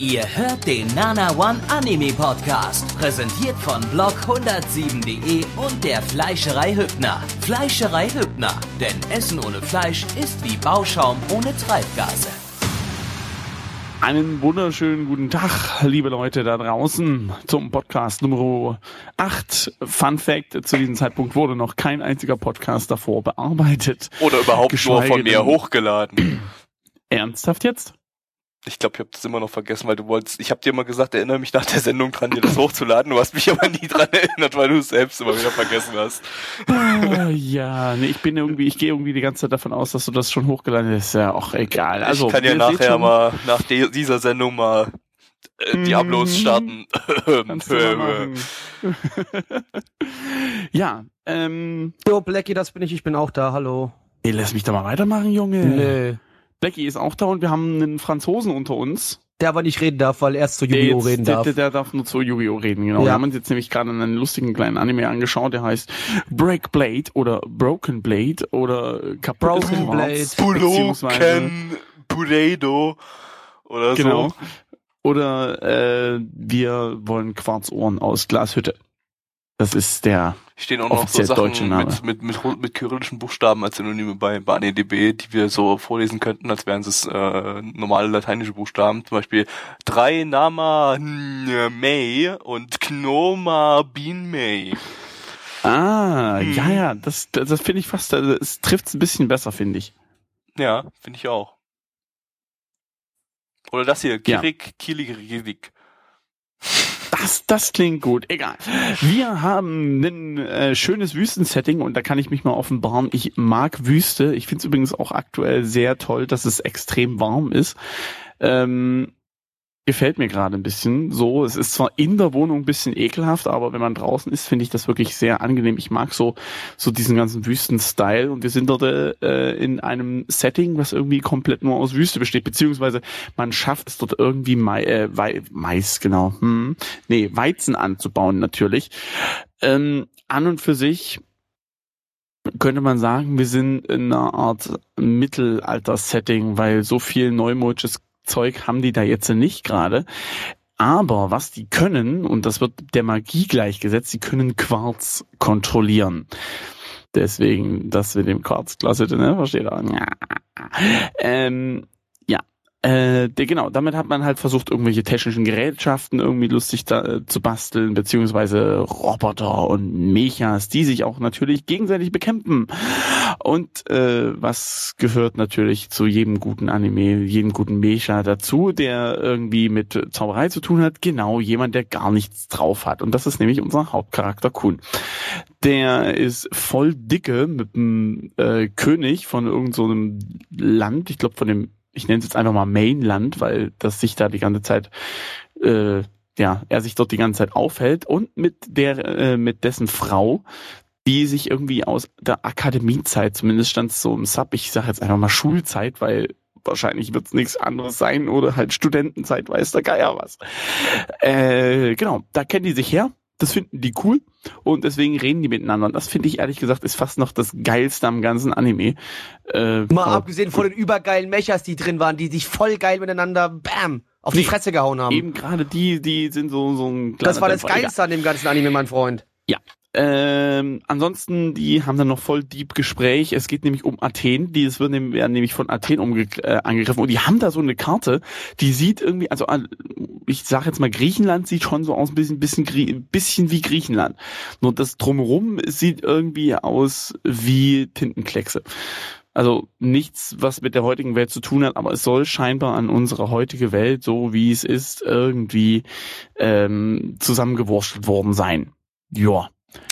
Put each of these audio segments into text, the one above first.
Ihr hört den Nana One Anime Podcast, präsentiert von blog107.de und der Fleischerei Hübner. Fleischerei Hübner, denn Essen ohne Fleisch ist wie Bauschaum ohne Treibgase. Einen wunderschönen guten Tag, liebe Leute da draußen, zum Podcast Nummer 8. Fun Fact, zu diesem Zeitpunkt wurde noch kein einziger Podcast davor bearbeitet. Oder überhaupt nur von mir hochgeladen. Ernsthaft jetzt? Ich glaube, ich habe das immer noch vergessen, weil du wolltest. Ich habe dir immer gesagt, erinnere mich nach der Sendung dran, dir das hochzuladen. Du hast mich aber nie dran erinnert, weil du es selbst immer wieder vergessen hast. Ah, ja, nee, ich bin irgendwie, ich gehe irgendwie die ganze Zeit davon aus, dass du das schon hochgeladen hast. Ist ja auch egal. Also ich kann ja nachher mal nach dieser Sendung mal äh, die Uploads starten. ja, ähm. Jo, Blackie, das bin ich. Ich bin auch da. Hallo. Ey, lass mich doch mal weitermachen, Junge. Nee. Blackie ist auch da und wir haben einen Franzosen unter uns. Der aber nicht reden darf, weil er erst zu Yu-Gi-Oh! reden darf. Der, der, darf nur zu Yu-Gi-Oh! reden, genau. Ja. Wir haben uns jetzt nämlich gerade einen lustigen kleinen Anime angeschaut, der heißt Break Blade oder Broken Blade oder Kaputtes Broken Blade. Broken Blade oder genau. so. Oder äh, wir wollen Quarzohren aus Glashütte. Das ist der stehen auch noch so Sachen mit, mit, mit, mit kyrillischen Buchstaben als Synonyme bei, bei ANEDB, die wir so vorlesen könnten, als wären es äh, normale lateinische Buchstaben. Zum Beispiel drei Nama May und Knoma Bean May. Ah, hm. ja, ja, das, das, das finde ich fast, also es trifft es ein bisschen besser, finde ich. Ja, finde ich auch. Oder das hier, Kirik, ja. Kilik, das, das klingt gut. Egal. Wir haben ein äh, schönes Wüstensetting und da kann ich mich mal offenbaren. Ich mag Wüste. Ich finde es übrigens auch aktuell sehr toll, dass es extrem warm ist. Ähm, gefällt mir gerade ein bisschen so. Es ist zwar in der Wohnung ein bisschen ekelhaft, aber wenn man draußen ist, finde ich das wirklich sehr angenehm. Ich mag so, so diesen ganzen Wüsten-Style und wir sind dort äh, in einem Setting, was irgendwie komplett nur aus Wüste besteht, beziehungsweise man schafft es dort irgendwie Mais, äh, Mais genau, hm, nee, Weizen anzubauen natürlich. Ähm, an und für sich könnte man sagen, wir sind in einer Art Mittelalter-Setting, weil so viel neumodisches Zeug haben die da jetzt nicht gerade. Aber was die können, und das wird der Magie gleichgesetzt, sie können Quarz kontrollieren. Deswegen das mit dem Quarz, klasse, ne? Versteht? Ja. Ähm, äh, genau, damit hat man halt versucht, irgendwelche technischen Gerätschaften irgendwie lustig da, äh, zu basteln, beziehungsweise Roboter und Mechas, die sich auch natürlich gegenseitig bekämpfen. Und äh, was gehört natürlich zu jedem guten Anime, jedem guten Mecha dazu, der irgendwie mit Zauberei zu tun hat? Genau, jemand, der gar nichts drauf hat. Und das ist nämlich unser Hauptcharakter Kun. Der ist voll dicke mit dem äh, König von irgendeinem so Land, ich glaube von dem ich nenne es jetzt einfach mal Mainland, weil das sich da die ganze Zeit, äh, ja, er sich dort die ganze Zeit aufhält und mit der, äh, mit dessen Frau, die sich irgendwie aus der Akademiezeit, zumindest stand es so im Sub, ich sage jetzt einfach mal Schulzeit, weil wahrscheinlich wird es nichts anderes sein oder halt Studentenzeit, weiß der Geier was. Äh, genau, da kennen die sich her das finden die cool und deswegen reden die miteinander. Und das finde ich ehrlich gesagt ist fast noch das geilste am ganzen Anime. Äh, Mal abgesehen von den übergeilen Mechas, die drin waren, die sich voll geil miteinander, bam, auf die Fresse gehauen haben. Eben gerade die, die sind so, so ein Das war das Geilste an dem ganzen Anime, mein Freund. Ja, ähm, ansonsten, die haben dann noch voll deep Gespräch. Es geht nämlich um Athen. Die es wird nämlich, werden nämlich von Athen umge äh, angegriffen. Und die haben da so eine Karte, die sieht irgendwie, also ich sage jetzt mal, Griechenland sieht schon so aus, ein bisschen, bisschen, bisschen wie Griechenland. Nur das drumherum sieht irgendwie aus wie Tintenkleckse. Also nichts, was mit der heutigen Welt zu tun hat, aber es soll scheinbar an unsere heutige Welt, so wie es ist, irgendwie ähm, zusammengewurschtelt worden sein. Ja.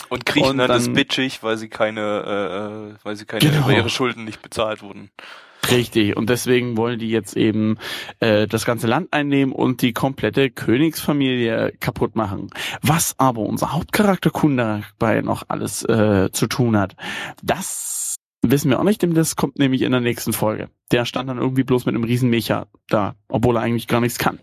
Und Griechenland ist bitchig, weil sie keine, äh, äh, weil sie keine genau. über ihre Schulden nicht bezahlt wurden. Richtig, und deswegen wollen die jetzt eben äh, das ganze Land einnehmen und die komplette Königsfamilie kaputt machen. Was aber unser Hauptcharakter Kunde dabei noch alles äh, zu tun hat, das wissen wir auch nicht, denn das kommt nämlich in der nächsten Folge. Der stand dann irgendwie bloß mit einem riesen Mecha da, obwohl er eigentlich gar nichts kann.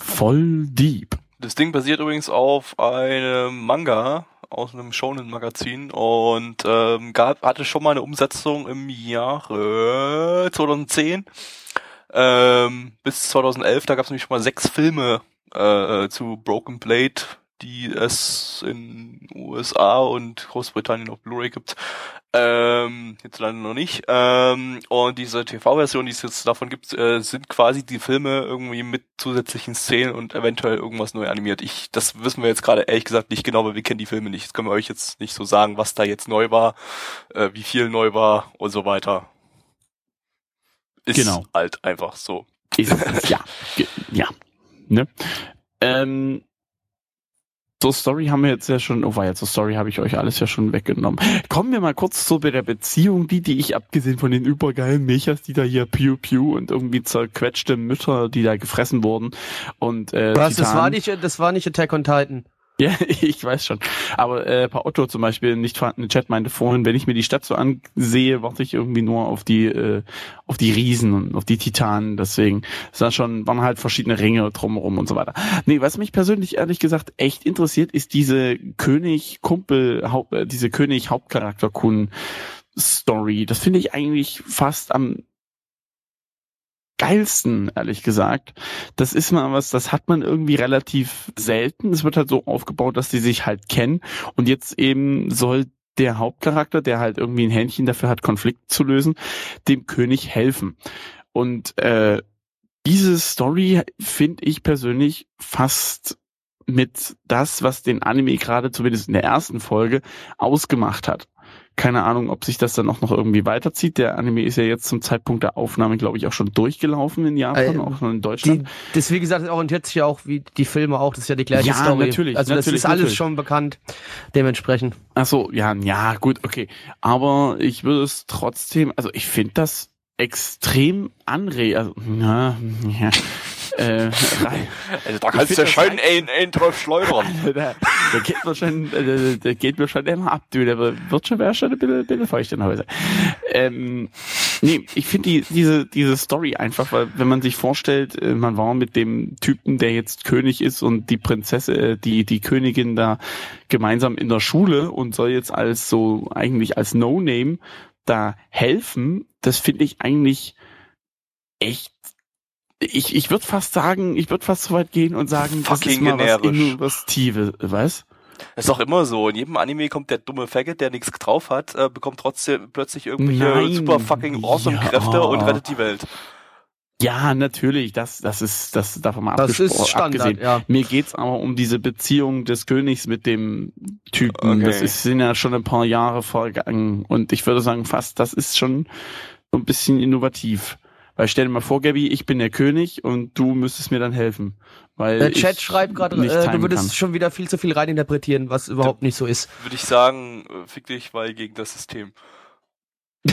Voll deep. Das Ding basiert übrigens auf einem Manga aus einem Shonen-Magazin und ähm, gab, hatte schon mal eine Umsetzung im Jahre 2010. Ähm, bis 2011, da gab es nämlich schon mal sechs Filme äh, zu Broken Blade, die es in USA und Großbritannien auf Blu-ray gibt. Ähm, jetzt leider noch nicht. Ähm, und diese TV-Version, die es jetzt davon gibt, äh, sind quasi die Filme irgendwie mit zusätzlichen Szenen und eventuell irgendwas neu animiert. Ich, das wissen wir jetzt gerade ehrlich gesagt nicht genau, weil wir kennen die Filme nicht. Das können wir euch jetzt nicht so sagen, was da jetzt neu war, äh, wie viel neu war und so weiter. Ist genau. halt einfach so. Ist, ja, ja. Ne? Ähm, zur Story haben wir jetzt ja schon, oh war ja, zur Story habe ich euch alles ja schon weggenommen. Kommen wir mal kurz zu der Beziehung, die, die ich abgesehen von den übergeilen Mechas, die da hier Pew Pew und irgendwie zerquetschte Mütter, die da gefressen wurden und äh, Was, das war nicht, das war nicht Attack on Titan. Ja, ich weiß schon. Aber äh, Paar Otto zum Beispiel, nicht vorhandene Chat, meinte vorhin, wenn ich mir die Stadt so ansehe, warte ich irgendwie nur auf die äh, auf die Riesen und auf die Titanen. Deswegen ist da schon waren halt verschiedene Ringe drumherum und so weiter. Nee, was mich persönlich ehrlich gesagt echt interessiert, ist diese König Kumpel Haupt, äh, diese König Hauptcharakter Kun Story. Das finde ich eigentlich fast am geilsten, ehrlich gesagt. Das ist mal was, das hat man irgendwie relativ selten. Es wird halt so aufgebaut, dass die sich halt kennen. Und jetzt eben soll der Hauptcharakter, der halt irgendwie ein Händchen dafür hat, Konflikt zu lösen, dem König helfen. Und äh, diese Story finde ich persönlich fast mit das, was den Anime gerade zumindest in der ersten Folge ausgemacht hat. Keine Ahnung, ob sich das dann auch noch irgendwie weiterzieht. Der Anime ist ja jetzt zum Zeitpunkt der Aufnahme, glaube ich, auch schon durchgelaufen in Japan, äh, auch schon in Deutschland. Die, das, wie gesagt, orientiert sich ja auch wie die Filme auch. Das ist ja die gleiche ja, Story. natürlich. Also natürlich, das ist alles natürlich. schon bekannt, dementsprechend. Ach so, ja, ja, gut, okay. Aber ich würde es trotzdem, also ich finde das extrem anregend. Also, na, ja. Äh, also da kannst du schön einen, einen drauf schleudern. der, der, geht mir schon, der, der geht mir schon immer ab, du, der wird schon, wäre schon ein bisschen, ein bisschen feucht in Hause. Ähm, nee, ich finde die, diese, diese Story einfach, weil wenn man sich vorstellt, äh, man war mit dem Typen, der jetzt König ist und die Prinzessin, äh, die, die Königin da gemeinsam in der Schule und soll jetzt als so, eigentlich als No-Name da helfen, das finde ich eigentlich echt ich, ich würde fast sagen, ich würde fast so weit gehen und sagen, das ist mal was Innovatives, was? Das ist doch immer so. In jedem Anime kommt der dumme Faggot, der nichts drauf hat, äh, bekommt trotzdem plötzlich irgendwelche Nein. super fucking awesome ja. Kräfte und rettet die Welt. Ja, natürlich, das, das ist, das davon mal das ist Standard, abgesehen. Ja. Mir geht's aber um diese Beziehung des Königs mit dem Typen. Okay. Das ist, sind ja schon ein paar Jahre vergangen und ich würde sagen, fast, das ist schon so ein bisschen innovativ. Weil stell dir mal vor, Gabby, ich bin der König und du müsstest mir dann helfen. Weil der Chat schreibt gerade, äh, du würdest kann. schon wieder viel zu viel reininterpretieren, was überhaupt da nicht so ist. Würde ich sagen, äh, fick dich, weil gegen das System.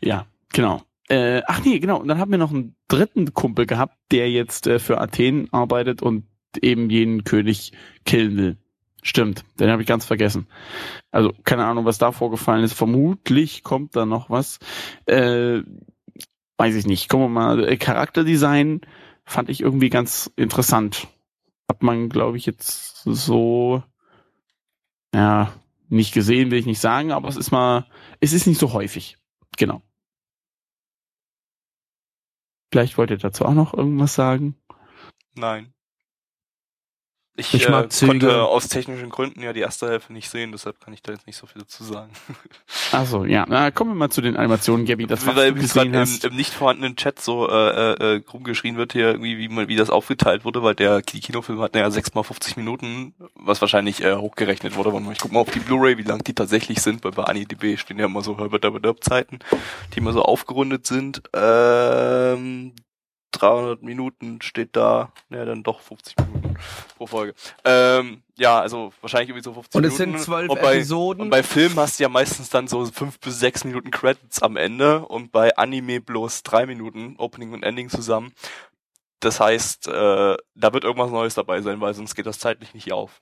ja, genau. Äh, ach nee, genau. Und dann haben wir noch einen dritten Kumpel gehabt, der jetzt äh, für Athen arbeitet und eben jenen König killen will. Stimmt, den habe ich ganz vergessen. Also keine Ahnung, was da vorgefallen ist. Vermutlich kommt da noch was. Äh, weiß ich nicht. Gucken wir mal. Äh, Charakterdesign fand ich irgendwie ganz interessant. Hat man, glaube ich, jetzt so ja nicht gesehen, will ich nicht sagen, aber es ist mal, es ist nicht so häufig. Genau. Vielleicht wollt ihr dazu auch noch irgendwas sagen? Nein. Ich, ich äh, konnte aus technischen Gründen ja die erste Hälfte nicht sehen, deshalb kann ich da jetzt nicht so viel dazu sagen. Also ja, na, kommen wir mal zu den Animationen, Gabby. Das was Weil du gesehen hast. Im, im, nicht vorhandenen Chat so äh, äh, äh, rumgeschrien wird hier irgendwie, wie man wie das aufgeteilt wurde, weil der Kinofilm hat ja sechs mal 50 Minuten, was wahrscheinlich äh, hochgerechnet wurde. Ich guck mal auf die Blu-ray, wie lang die tatsächlich sind, weil bei AniDB stehen ja immer so Herbert Zeiten, die immer so aufgerundet sind. Ähm, 300 Minuten steht da, ja dann doch 50 Minuten pro Folge. Ähm, ja, also wahrscheinlich irgendwie so 50 Minuten. Und es sind zwölf Episoden. Und bei Filmen hast du ja meistens dann so fünf bis sechs Minuten Credits am Ende und bei Anime bloß drei Minuten Opening und Ending zusammen. Das heißt, äh, da wird irgendwas Neues dabei sein, weil sonst geht das zeitlich nicht auf.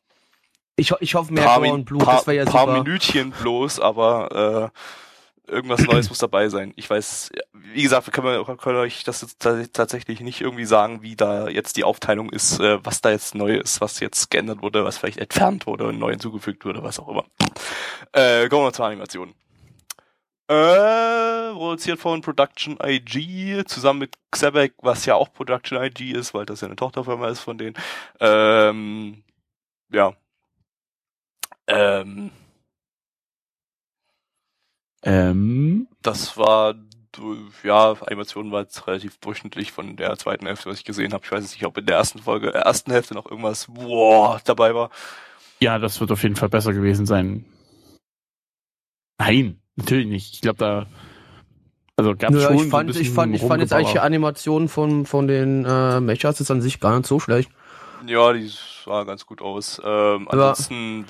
Ich, ich hoffe mehr paar, und Blut, paar, das wäre ja paar super. Minütchen bloß, aber äh, irgendwas Neues muss dabei sein. Ich weiß, wie gesagt, wir können, können euch das tatsächlich nicht irgendwie sagen, wie da jetzt die Aufteilung ist, äh, was da jetzt neu ist, was jetzt geändert wurde, was vielleicht entfernt wurde und neu hinzugefügt wurde, was auch immer. Äh, kommen wir zur Animation. Äh, produziert von Production IG, zusammen mit Xebec, was ja auch Production IG ist, weil das ja eine Tochterfirma ist von denen. Ähm, ja. Ähm, ähm. Das war ja, Animation war jetzt relativ durchschnittlich von der zweiten Hälfte, was ich gesehen habe. Ich weiß nicht, ob in der ersten Folge, der ersten Hälfte noch irgendwas boah, dabei war. Ja, das wird auf jeden Fall besser gewesen sein. Nein, natürlich nicht. Ich glaube, da also gab's Nö, schon ich fand, so ich fand, ich fand jetzt eigentlich die Animation von, von den äh, Mechas ist an sich gar nicht so schlecht. Ja, die sah ganz gut aus. Ähm, ansonsten, ja.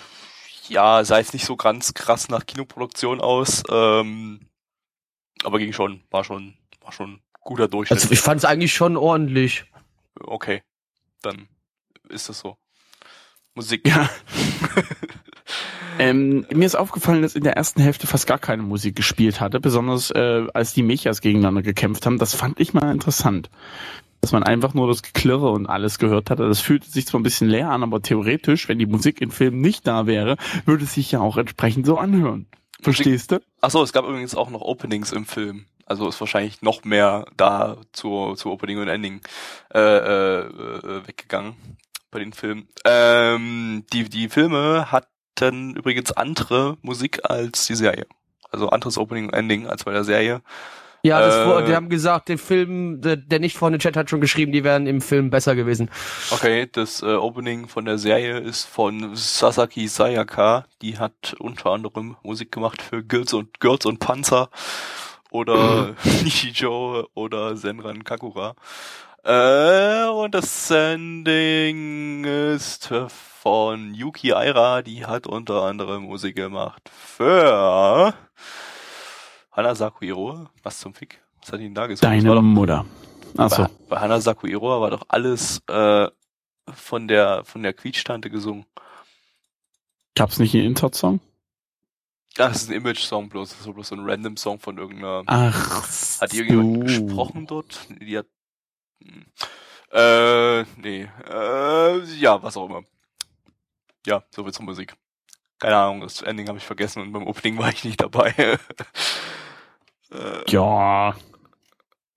Ja, sah jetzt nicht so ganz krass nach Kinoproduktion aus. Ähm, aber ging schon, war schon, war schon guter Durchschnitt. Also ich fand es eigentlich schon ordentlich. Okay, dann ist das so. Musik. Ja. ähm, mir ist aufgefallen, dass in der ersten Hälfte fast gar keine Musik gespielt hatte, besonders äh, als die Mechas gegeneinander gekämpft haben. Das fand ich mal interessant. Dass man einfach nur das Geklirre und alles gehört hatte. Das fühlte sich zwar ein bisschen leer an, aber theoretisch, wenn die Musik im Film nicht da wäre, würde es sich ja auch entsprechend so anhören. Verstehst du? Achso, es gab übrigens auch noch Openings im Film. Also ist wahrscheinlich noch mehr da zu, zu Opening und Ending äh, äh, äh, weggegangen bei den Filmen. Ähm, die, die Filme hatten übrigens andere Musik als die Serie. Also anderes Opening und Ending als bei der Serie. Ja, das, äh, die haben gesagt, den Film, der, der nicht vorne Chat hat schon geschrieben, die wären im Film besser gewesen. Okay, das äh, Opening von der Serie ist von Sasaki Sayaka. Die hat unter anderem Musik gemacht für Girls und Girls und Panzer oder Nishijo oder Senran Kakura. Äh, und das Ending ist von Yuki Aira, die hat unter anderem Musik gemacht für Hanasaku Iroha, was zum Fick? Was hat ihn da gesagt? Deine doch, Mutter. Achso. Bei, bei Hanasaku Iroha war doch alles äh, von der von der Quietschtante gesungen. Gab's nicht einen Intert-Song? Das ist ein Image-Song bloß, das ist bloß so ein random Song von irgendeiner. Ach. Hat die irgendjemand gesprochen dort? Die hat. Hm. Äh, nee. Äh, ja, was auch immer. Ja, so viel zur Musik. Keine Ahnung, das Ending habe ich vergessen und beim Opening war ich nicht dabei. Äh, ja.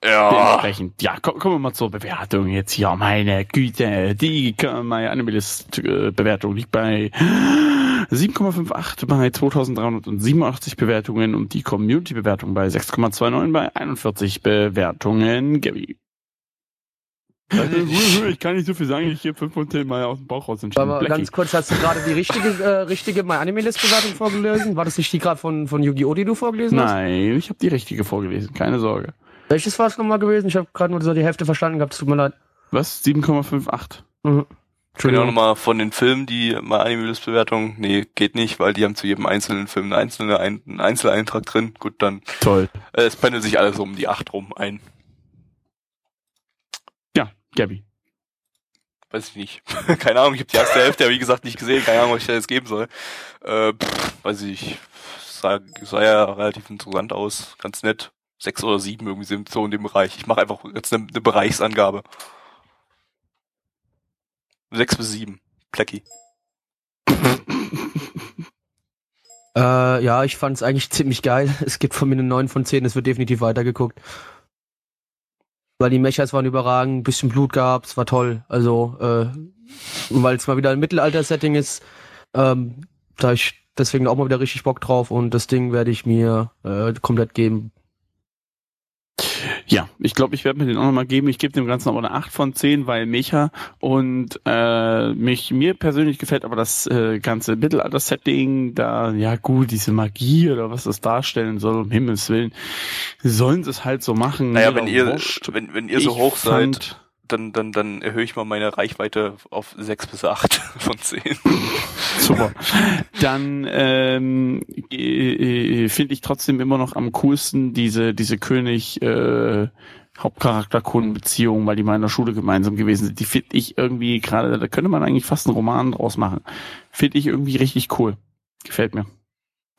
Ja. Dementsprechend. Ja, komm, kommen wir mal zur Bewertung jetzt hier. Meine Güte, die meine Animalist-Bewertung liegt bei 7,58 bei 2387 Bewertungen und die Community-Bewertung bei 6,29 bei 41 Bewertungen. Gabby. ich kann nicht so viel sagen, ich gebe 5 von 10 Mal aus dem Bauch raus. Aber Blackie. ganz kurz, hast du gerade die richtige, äh, richtige My Anime List Bewertung vorgelesen? War das nicht die gerade von, von Yu-Gi-Oh!, die du vorgelesen hast? Nein, ich habe die richtige vorgelesen, keine Sorge. Welches war es nochmal gewesen? Ich habe gerade nur so die Hälfte verstanden gehabt, tut mir leid. Was? 7,58. Mhm. Können auch nochmal von den Filmen, die My Anime List Bewertung, nee, geht nicht, weil die haben zu jedem einzelnen Film einen Einzeleintrag drin. Gut, dann. Toll. Äh, es pendelt sich alles um die 8 rum ein. Gabby. Weiß ich nicht. keine Ahnung, ich habe die erste Hälfte, wie gesagt, nicht gesehen. Keine Ahnung, was ich da jetzt geben soll. Äh, pff, weiß ich. Sah, sah ja relativ interessant aus. Ganz nett. Sechs oder sieben irgendwie sind so in dem Bereich. Ich mache einfach jetzt eine, eine Bereichsangabe. Sechs bis sieben. Plecky. Äh, ja, ich fand es eigentlich ziemlich geil. Es gibt von mir eine 9 von 10, es wird definitiv weitergeguckt weil die Mechas waren überragend, ein bisschen Blut gab, es war toll. Also, äh, weil es mal wieder ein Mittelalter-Setting ist, ähm, da ich deswegen auch mal wieder richtig Bock drauf und das Ding werde ich mir äh, komplett geben. Ja, ich glaube, ich werde mir den auch nochmal geben. Ich gebe dem Ganzen aber eine 8 von 10, weil Mecha und äh, mich mir persönlich gefällt aber das äh, ganze Mittelalter-Setting, da, ja gut, diese Magie oder was das darstellen soll, um Himmels Willen, sollen sie es halt so machen. Naja, wenn ihr, wenn, wenn ihr so hoch seid, dann, dann, dann erhöhe ich mal meine Reichweite auf 6 bis 8 von 10. Super. Dann ähm, äh, finde ich trotzdem immer noch am coolsten diese, diese König äh, Hauptcharakter-Kundenbeziehung, weil die mal in der Schule gemeinsam gewesen sind. Die finde ich irgendwie gerade, da könnte man eigentlich fast einen Roman draus machen. Finde ich irgendwie richtig cool. Gefällt mir.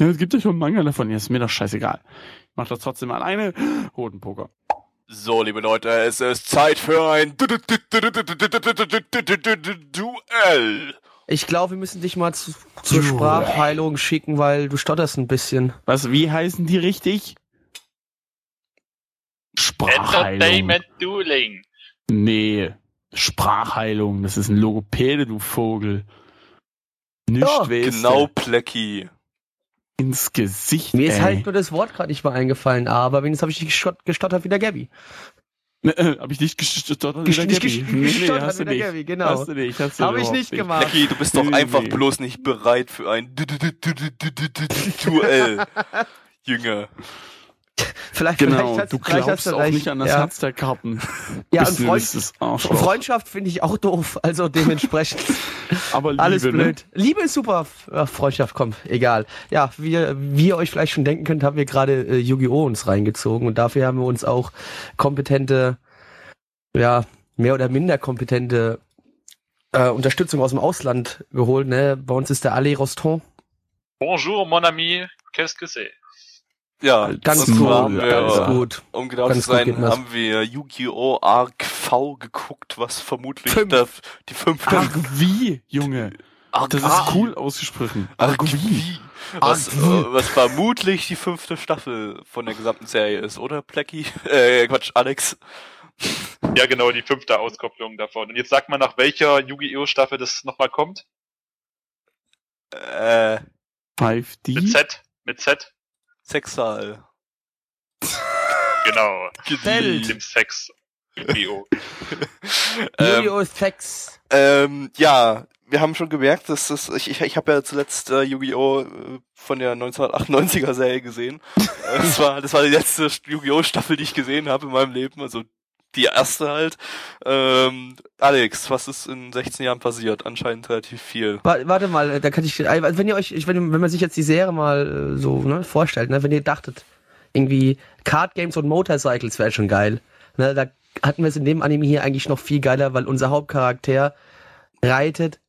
Ja, es gibt ja schon einen Manga davon, ja, ist mir doch scheißegal. Ich mach das trotzdem alleine. Hodenpoker. So, liebe Leute, es ist Zeit für ein Duell. Ich glaube, wir müssen dich mal zu, zur Sprachheilung schicken, weil du stotterst ein bisschen. Was, wie heißen die richtig? Sprachheilung. Entertainment Dueling. Nee, Sprachheilung. Das ist ein Logopäde, du Vogel. Nicht ja, genau, Plecki. Ins Gesicht. Mir ey. ist halt nur das Wort gerade nicht mal eingefallen, aber wenigstens habe ich nicht gestottert wie der Gabby. Ne, äh, hab ich nicht gestottert wie der Gabby. Nee, nee, hast du nicht. Gabby, genau. Hast du nicht, hast du Hab ich nicht gemacht. Plecki, du bist doch einfach bloß nicht bereit für ein Duell. Jünger. Vielleicht, genau, vielleicht du vielleicht glaubst auch nicht an das ja. Herz der Karten. Ja, und Freund, Freundschaft finde ich auch doof, also dementsprechend. Aber Liebe, alles ne? blöd. Ne? Liebe ist super, Freundschaft kommt, egal. Ja, wie, wie ihr euch vielleicht schon denken könnt, haben wir gerade äh, Yu-Gi-Oh! uns reingezogen und dafür haben wir uns auch kompetente, ja, mehr oder minder kompetente äh, Unterstützung aus dem Ausland geholt. Ne? Bei uns ist der Ali Roston. Bonjour, mon ami, qu'est-ce que c'est? Ja, ganz gut, haben wir, ganz gut. Um genau ganz zu sein, haben wir Yu-Gi-Oh! Arc V geguckt, was vermutlich Fünf. der, die fünfte... Arc wie, Junge? Arc das ist cool ausgesprochen. Arc wie. Was, äh, was vermutlich die fünfte Staffel von der gesamten Serie ist, oder, Plecky? Äh, Quatsch, Alex. Ja, genau, die fünfte Auskopplung davon. Und jetzt sag mal, nach welcher Yu-Gi-Oh! Staffel das nochmal kommt? Äh. 5D? Mit Z? Mit Z? Sexual. genau. Welt. Dem Sex. Yu-Gi-Oh! Yu-Gi-Oh! Sex. Ähm, ja, wir haben schon gemerkt, dass das, ich, ich, ich habe ja zuletzt äh, Yu-Gi-Oh! Äh, von der 1998er Serie gesehen. das war, das war die letzte Yu-Gi-Oh! Staffel, die ich gesehen habe in meinem Leben, also die erste halt. Ähm, Alex, was ist in 16 Jahren passiert? Anscheinend relativ viel. Warte mal, da kann ich, äh, wenn ihr euch, wenn, wenn man sich jetzt die Serie mal äh, so ne, vorstellt, ne, wenn ihr dachtet, irgendwie Card Games und Motorcycles wäre schon geil. Ne, da hatten wir es in dem Anime hier eigentlich noch viel geiler, weil unser Hauptcharakter reitet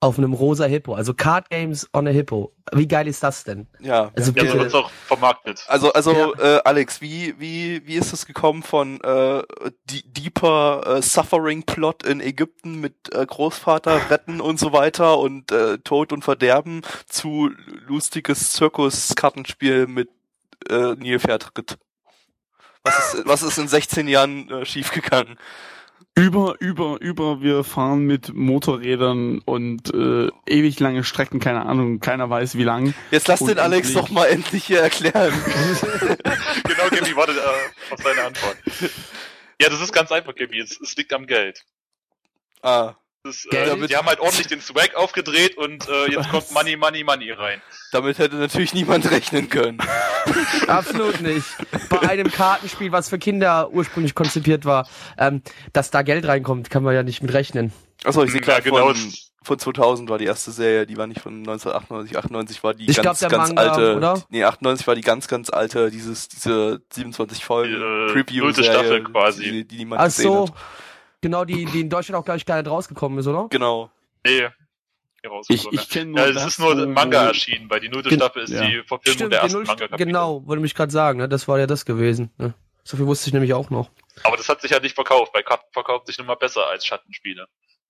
auf einem rosa Hippo. Also Card Games on a Hippo. Wie geil ist das denn? Ja, also ja, so wird's auch vermarktet. Also, also ja. äh, Alex, wie wie wie ist es gekommen von äh, deeper äh, Suffering Plot in Ägypten mit äh, Großvater retten und so weiter und äh, Tod und Verderben zu lustiges Zirkus-Kartenspiel mit äh, Nilpferdritt? Was ist was ist in 16 Jahren äh, schiefgegangen? Über, über, über, wir fahren mit Motorrädern und äh, ewig lange Strecken, keine Ahnung, keiner weiß wie lang. Jetzt lass den Alex doch mal endlich hier erklären. genau, Gabi, warte äh, auf deine Antwort. Ja, das ist ganz einfach, Gabi, es, es liegt am Geld. Ah. Das, äh, die haben halt ordentlich den Swag aufgedreht und äh, jetzt kommt Money, Money, Money rein. Damit hätte natürlich niemand rechnen können. Absolut nicht. Bei einem Kartenspiel, was für Kinder ursprünglich konzipiert war, ähm, dass da Geld reinkommt, kann man ja nicht mit rechnen. Achso, ich sehe gerade genau. Von, von 2000 war die erste Serie, die war nicht von 1998, 98 war die ich ganz, glaub, ganz Manga, alte. Oder? Nee, 98 war die ganz, ganz alte, dieses, diese 27 Folgen äh, Preview-Serie, Staffel quasi. Die, die niemand Ach gesehen so. hat. Genau, die, die in Deutschland auch, glaube ich, gar nicht rausgekommen ist, oder? Genau. Nee. Ich, ich kenne nur ja, es ist nur Manga erschienen, weil die nullte Staffel ist ja. die Verfilmung Stimmt, der ersten Null, manga -Kapitel. Genau, wollte mich gerade sagen, ne? das war ja das gewesen. Ne? So viel wusste ich nämlich auch noch. Aber das hat sich ja nicht verkauft, bei Karten verkauft sich nun mal besser als Schattenspiele.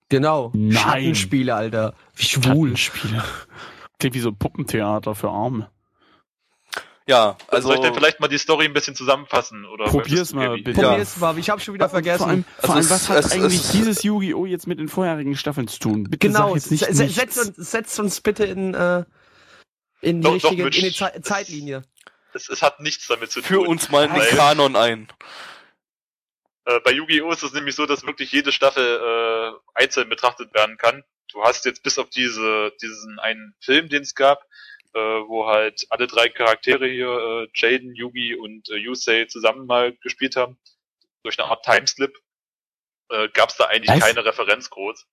Genau, Nein. Schattenspiele, Alter. Wie schwul. Schattenspiele. Klingt wie so ein Puppentheater für Arme. Ja, also. Soll ich denn vielleicht mal die Story ein bisschen zusammenfassen? Oder Probier's mal, bitte. Probier's mal, ich habe schon wieder vergessen. Vor allem, vor Also allem es- was hat es- eigentlich es- dieses Yu-Gi-Oh! jetzt mit den vorherigen Staffeln zu tun? Bitte genau, sag jetzt nicht setz, uns, setz uns bitte in, äh, in die Doch, doch, richtige, Mitch, in die Ze Zeitlinie. Es, es hat nichts damit zu tun. Für uns mal einen Weil- Kanon ein. Äh, bei Yu-Gi-Oh! ist es nämlich so, dass wirklich jede Staffel äh, einzeln betrachtet werden kann. Du hast jetzt bis auf diese, diesen einen Film, den es gab, äh, wo halt alle drei Charaktere hier, äh, Jaden, Yugi und äh, Yusei zusammen mal gespielt haben, durch eine Art Timeslip, äh, gab es da eigentlich Was? keine Referenz groß.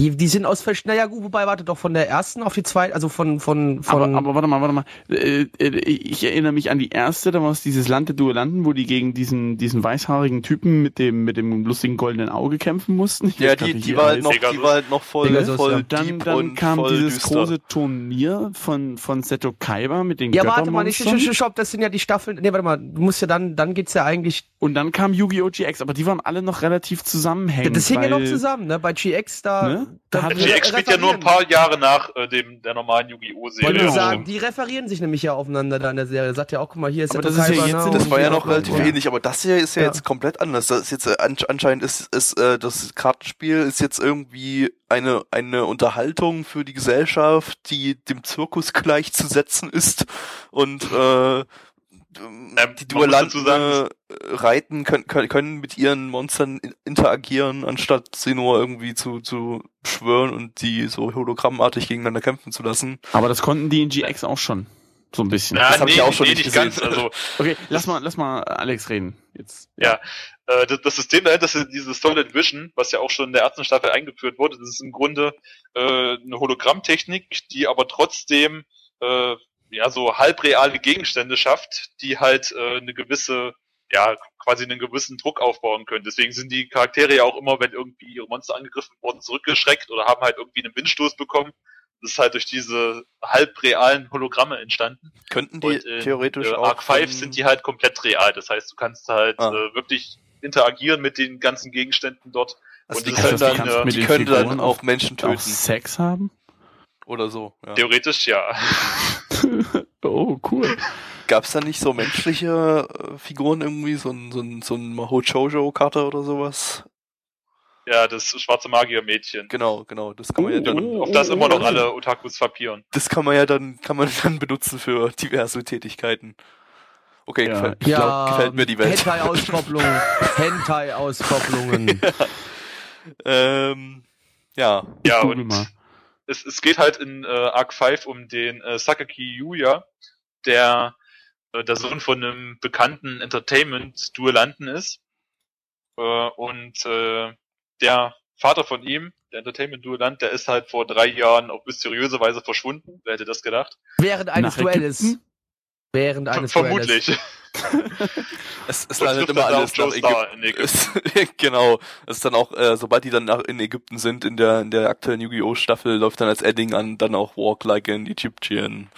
Die, die sind aus verschiedenen, naja gut, wobei, warte doch, von der ersten auf die zweite, also von, von, von. Aber, aber warte mal, warte mal. Äh, äh, Ich erinnere mich an die erste, da war es dieses Land der Duellanten, wo die gegen diesen, diesen weißhaarigen Typen mit dem, mit dem lustigen goldenen Auge kämpfen mussten. Ich Ja, die, die war halt noch, die war halt noch voll, Pegasus, voll ja. dann, dann und kam voll dieses düster. große Turnier von, von Seto Kaiba mit den ja, warte mal, nicht, Göttermonstern. stopp, das sind ja die Staffeln, nee, warte mal, du musst ja dann, dann geht's ja eigentlich, Und dann kam Yu-Gi-Oh! GX, aber die waren alle noch relativ zusammenhängend. das hing ja noch zusammen, ne, bei GX da, Ne? Da haben GX spielt ja nur ein paar Jahre nach äh, dem der normalen Yu-Gi-Oh! Serie. Wollte sagen, die referieren sich nämlich ja aufeinander da in der Serie. Sagt ja auch, guck mal, hier ist aber der das ist ja jetzt, Das war ja noch relativ ja. ähnlich, aber das hier ist ja, ja, jetzt komplett anders. Das ist jetzt äh, anscheinend ist, ist äh, das Kartenspiel ist jetzt irgendwie eine eine Unterhaltung für die Gesellschaft, die dem Zirkus gleichzusetzen ist und äh, ähm, die Duellanten äh, reiten können, können, können mit ihren Monstern interagieren, anstatt sie nur irgendwie zu, zu schwören und die so hologrammartig gegeneinander kämpfen zu lassen. Aber das konnten die in GX auch schon. So ein bisschen. Ja, das habe nee, ich auch schon nee, nicht, nicht ganz. Also, okay, lass mal, lass mal Alex reden. Jetzt. Ja, äh, das, das System dahinter ist dieses Solid Vision, was ja auch schon in der ersten Staffel eingeführt wurde. Das ist im Grunde äh, eine Hologrammtechnik, die aber trotzdem äh, ja so halbreale Gegenstände schafft, die halt äh, eine gewisse ja, quasi einen gewissen Druck aufbauen können. Deswegen sind die Charaktere ja auch immer, wenn irgendwie ihre Monster angegriffen wurden, zurückgeschreckt oder haben halt irgendwie einen Windstoß bekommen. Das ist halt durch diese halbrealen Hologramme entstanden. Könnten die Und in, theoretisch äh, auch Arc 5 sind die halt komplett real. Das heißt, du kannst halt ah. äh, wirklich interagieren mit den ganzen Gegenständen dort. Also Und die können dann, äh, die können dann auch Menschen töten. Auch Sex haben? Oder so. Ja. Theoretisch ja. oh, cool. Gab's da nicht so menschliche äh, Figuren irgendwie, so ein, so ein, so ein Maho Chojo-Karte oder sowas? Ja, das schwarze Magier-Mädchen. Genau, genau. Das kann man ja dann. Oh, auf das immer noch alle Otakus verpieren. Das kann man ja dann, kann man dann benutzen für diverse Tätigkeiten. Okay, ja. gefällt, ja, glaub, gefällt mir die Welt. Hentai-Auskopplungen. Hentai-Auskopplungen. ja. Ähm, ja. Ja, und es, es geht halt in äh, Arc 5 um den äh, Sakaki Yuya, der äh, der Sohn von einem bekannten Entertainment-Duellanten ist. Äh, und äh, der Vater von ihm, der Entertainment-Duellant, der ist halt vor drei Jahren auf mysteriöse Weise verschwunden. Wer hätte das gedacht? Während eines Duelles. Während eines Vermutlich. Duelles. es, es landet immer alles nach Ägypten. Ägypten. genau. Es ist dann auch, äh, sobald die dann nach, in Ägypten sind, in der, in der aktuellen Yu-Gi-Oh! Staffel, läuft dann als Edding an, dann auch Walk Like an Egyptian.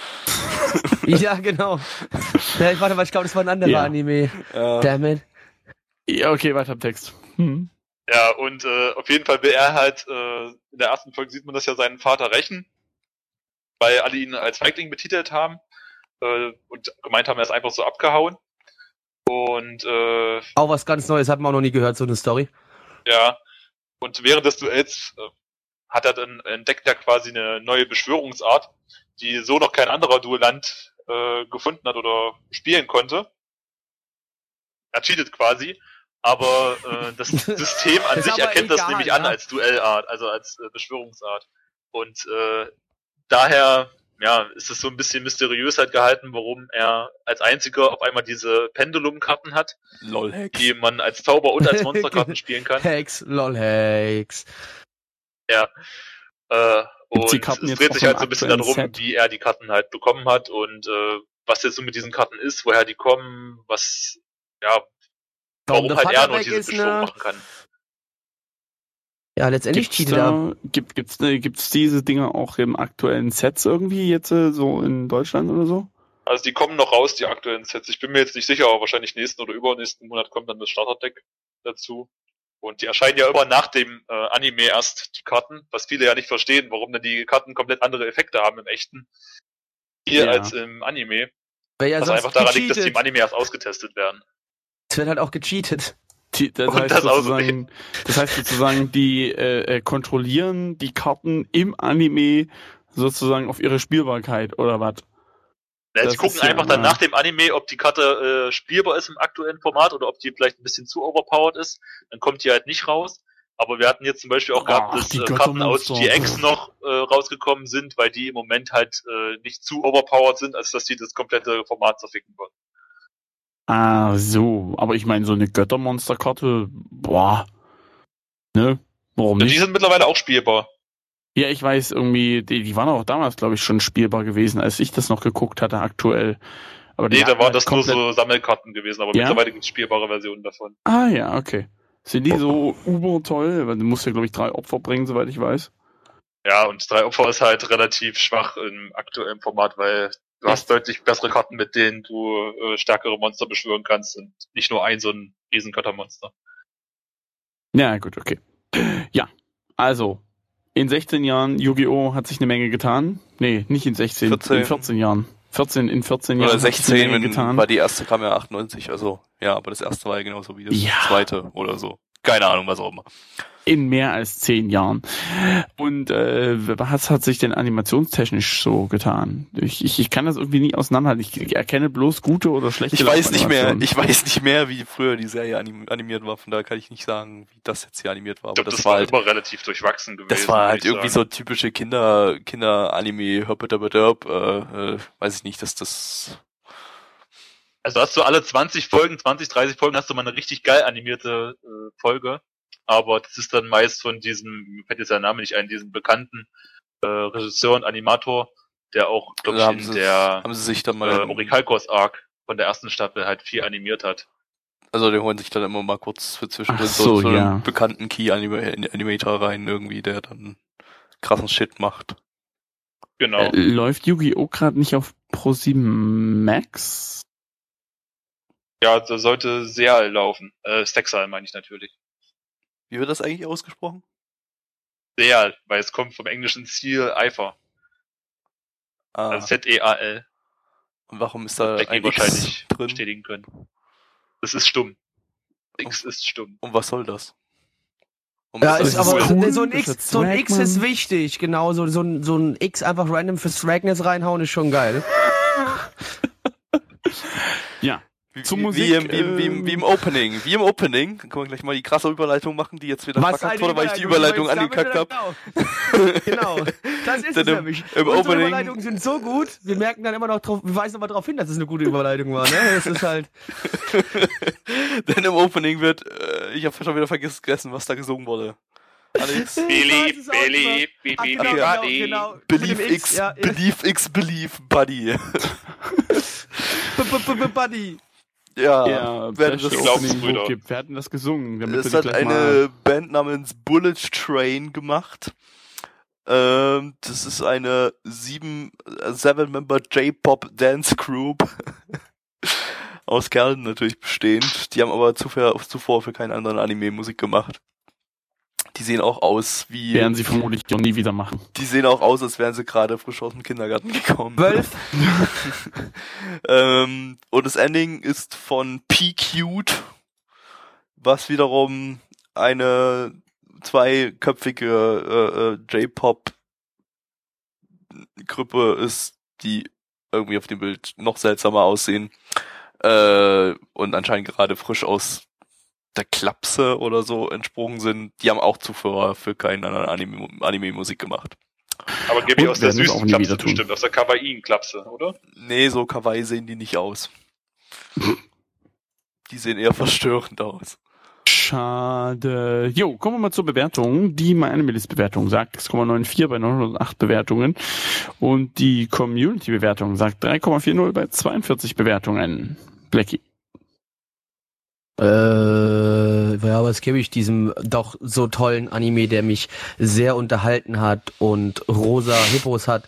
ja, genau. Ja, ich warte mal, ich glaube, das war ein anderer ja. Anime. Ja. Damn it. Ja, okay, weiter im Text. Hm. Ja, und äh, auf jeden Fall will er halt, äh, in der ersten Folge sieht man das ja seinen Vater rächen, weil alle ihn als Feigling betitelt haben äh, und gemeint haben, er ist einfach so abgehauen. Und äh, auch was ganz Neues, hat man auch noch nie gehört, so eine Story. Ja. Und während des Duells äh, hat er dann entdeckt er quasi eine neue Beschwörungsart, die so noch kein anderer Duellant äh, gefunden hat oder spielen konnte. Er cheatet quasi, aber äh, das System an sich erkennt egal, das nämlich ja? an als Duellart, also als äh, Beschwörungsart. Und äh, daher ja, ist es so ein bisschen mysteriös halt gehalten, warum er als einziger auf einmal diese Pendulum-Karten hat, lol die man als Zauber und als Monsterkarten spielen kann. Hex, lol Hex. Ja. Äh, und es dreht sich halt so ein bisschen darum, Set? wie er die Karten halt bekommen hat und äh, was jetzt so mit diesen Karten ist, woher die kommen, was, ja, warum halt er nur diese Beschwörung ne? machen kann. Ja, letztendlich gibt's cheatet da, Gibt, gibt's, äh, gibt's diese Dinge auch im aktuellen Sets irgendwie jetzt äh, so in Deutschland oder so? Also die kommen noch raus, die aktuellen Sets. Ich bin mir jetzt nicht sicher, aber wahrscheinlich nächsten oder übernächsten Monat kommt dann das Starterdeck dazu. Und die erscheinen ja immer nach dem äh, Anime erst, die Karten, was viele ja nicht verstehen, warum denn die Karten komplett andere Effekte haben im echten hier ja. als im Anime. Weil ja was einfach daran liegt, dass die im Anime erst ausgetestet werden. Es wird halt auch gecheatet. Die, das, heißt das, sozusagen, das heißt sozusagen, die äh, äh, kontrollieren die Karten im Anime sozusagen auf ihre Spielbarkeit oder was? Ja, sie gucken einfach ja dann nach dem Anime, ob die Karte äh, spielbar ist im aktuellen Format oder ob die vielleicht ein bisschen zu overpowered ist. Dann kommt die halt nicht raus. Aber wir hatten jetzt zum Beispiel auch gehabt, dass äh, Karten aus GX noch äh, rausgekommen sind, weil die im Moment halt äh, nicht zu overpowered sind, als dass die das komplette Format zerficken würden. Ah, so. Aber ich meine, so eine Göttermonsterkarte, boah. Ne? Warum nicht? Die sind mittlerweile auch spielbar. Ja, ich weiß irgendwie, die, die waren auch damals, glaube ich, schon spielbar gewesen, als ich das noch geguckt hatte, aktuell. Aber nee, da waren das nur so Sammelkarten gewesen, aber ja? mittlerweile gibt es spielbare Versionen davon. Ah ja, okay. Sind die so uber toll? Weil du musst ja, glaube ich, drei Opfer bringen, soweit ich weiß. Ja, und drei Opfer ist halt relativ schwach im aktuellen Format, weil Du hast deutlich bessere Karten, mit denen du äh, stärkere Monster beschwören kannst und nicht nur ein so ein Riesengöttermonster. Ja, gut, okay. Ja, also, In 16 Jahren Yu-Gi-Oh! hat sich eine Menge getan. Nee, nicht in 16, 14. in 14 Jahren. 14 in 14 Jahren. Oder 16, wenn, getan. weil die erste kam ja 98, also ja, aber das erste war ja genauso wie das Ja. zweite oder so. Keine Ahnung, was auch immer. In mehr als 10 Jahren. Und äh, was hat sich denn animationstechnisch so getan? Ich, ich, ich kann das irgendwie nie auseinanderhalten. Ich erkenne bloß gute oder schlechte Ich weiß nicht mehr, ich weiß nicht mehr, wie früher die Serie anim animiert war, von daher kann ich nicht sagen, wie das jetzt hier animiert war. Ich Aber glaube, das, das, war halt, immer relativ durchwachsen gewesen. das war halt irgendwie sagen. so typische Kinder, Kinder-Anime, hörpöterpöterp, äh, äh, weiß ich nicht, dass das, Also hast du alle 20 Folgen, 20, 30 Folgen hast du mal eine richtig geil animierte äh, Folge. Aber das ist dann meist von diesem, mir fällt jetzt der Name nicht ein, diesem bekannten äh, Regisseur und Animator, der auch, glaube ich, in sie, der haben sie sich dann äh, mal, Orikalkos Arc von der ersten Staffel halt viel animiert hat. also die holen sich dann immer mal kurz für zwischendrin Ach so, so, so einen ja. bekannten Key-Animator rein irgendwie, der dann krassen Shit macht. Genau. Äh, läuft Yu-Gi-Oh! gerade nicht auf Pro7 Max? Ja, da sollte Seal laufen. Äh, Sexal meine ich natürlich. Wie wird das eigentlich ausgesprochen? Seal, weil es kommt vom englischen Ziel Eifer. Ah, Also Z-E-A-L. und warum ist da ein X wahrscheinlich drin? bestätigen können. Das ist stumm. X ist stumm. Und was soll das? Um Ja, was ist aber cool. so ein X, ist so ein X ist wichtig, genau, so, so, ein, so ein X einfach random für Swagness reinhauen ist schon geil. Ja. Wie, Zur wie, Musik, wie, im, wie, im, wie, im, ähm, wie im Opening. Wie im Opening. Dann können wir gleich mal die krasse Überleitung machen, die jetzt wieder Was verkackt wurde, weil ich die Überleitung, angekackt habe. Genau. genau. Das ist es nämlich. im Unsere Opening- Überleitungen sind so gut, wir merken dann immer noch drauf, wir weisen aber darauf hin, dass es eine gute Überleitung war, ne? Es ist halt, Denn im Opening wird, äh, ich habe schon wieder vergessen, was da gesungen wurde. Alex? Billy, auch Billy, Ach, Bibi, genau, genau. Believe X, ja. Believe X, Believe, Buddy. B- b- b- Buddy. Ja, Ja, wer das Opening gibt. Wer hat denn das gesungen? Damit Es wir hat eine mal- Band namens Bullet Train gemacht. Ähm, das ist eine sieben, äh, seven-member J-Pop Dance Group. Aus Kerlen natürlich bestehend. Die haben aber zuvor, zuvor für keinen anderen Anime Musik gemacht. Die sehen auch aus wie, werden sie vermutlich noch nie wieder machen. die sehen auch aus, als wären sie gerade frisch aus dem Kindergarten gekommen. Zwölf. ähm, und das Ending ist von P-Cute, was wiederum eine zweiköpfige äh, äh, J-Pop Gruppe ist, die irgendwie auf dem Bild noch seltsamer aussehen äh, und anscheinend gerade frisch aus der Klapse oder so entsprungen sind. Die haben auch zuvor für keinen anderen Anime, Anime Musik gemacht. Aber Gabi Und aus der süßen Klapse bestimmt, aus der Kawaii-Klapse, oder? Nee, so kawaii sehen die nicht aus. Die sehen eher verstörend aus. Schade. Jo, kommen wir mal zur Bewertung. Die MyAnimalist-Bewertung sagt 6,94 bei 908 Bewertungen. Und die Community-Bewertung sagt 3,40 bei 42 Bewertungen. Blackie. Äh, ja, was gebe ich diesem doch so tollen Anime, der mich sehr unterhalten hat und rosa Hippos hat.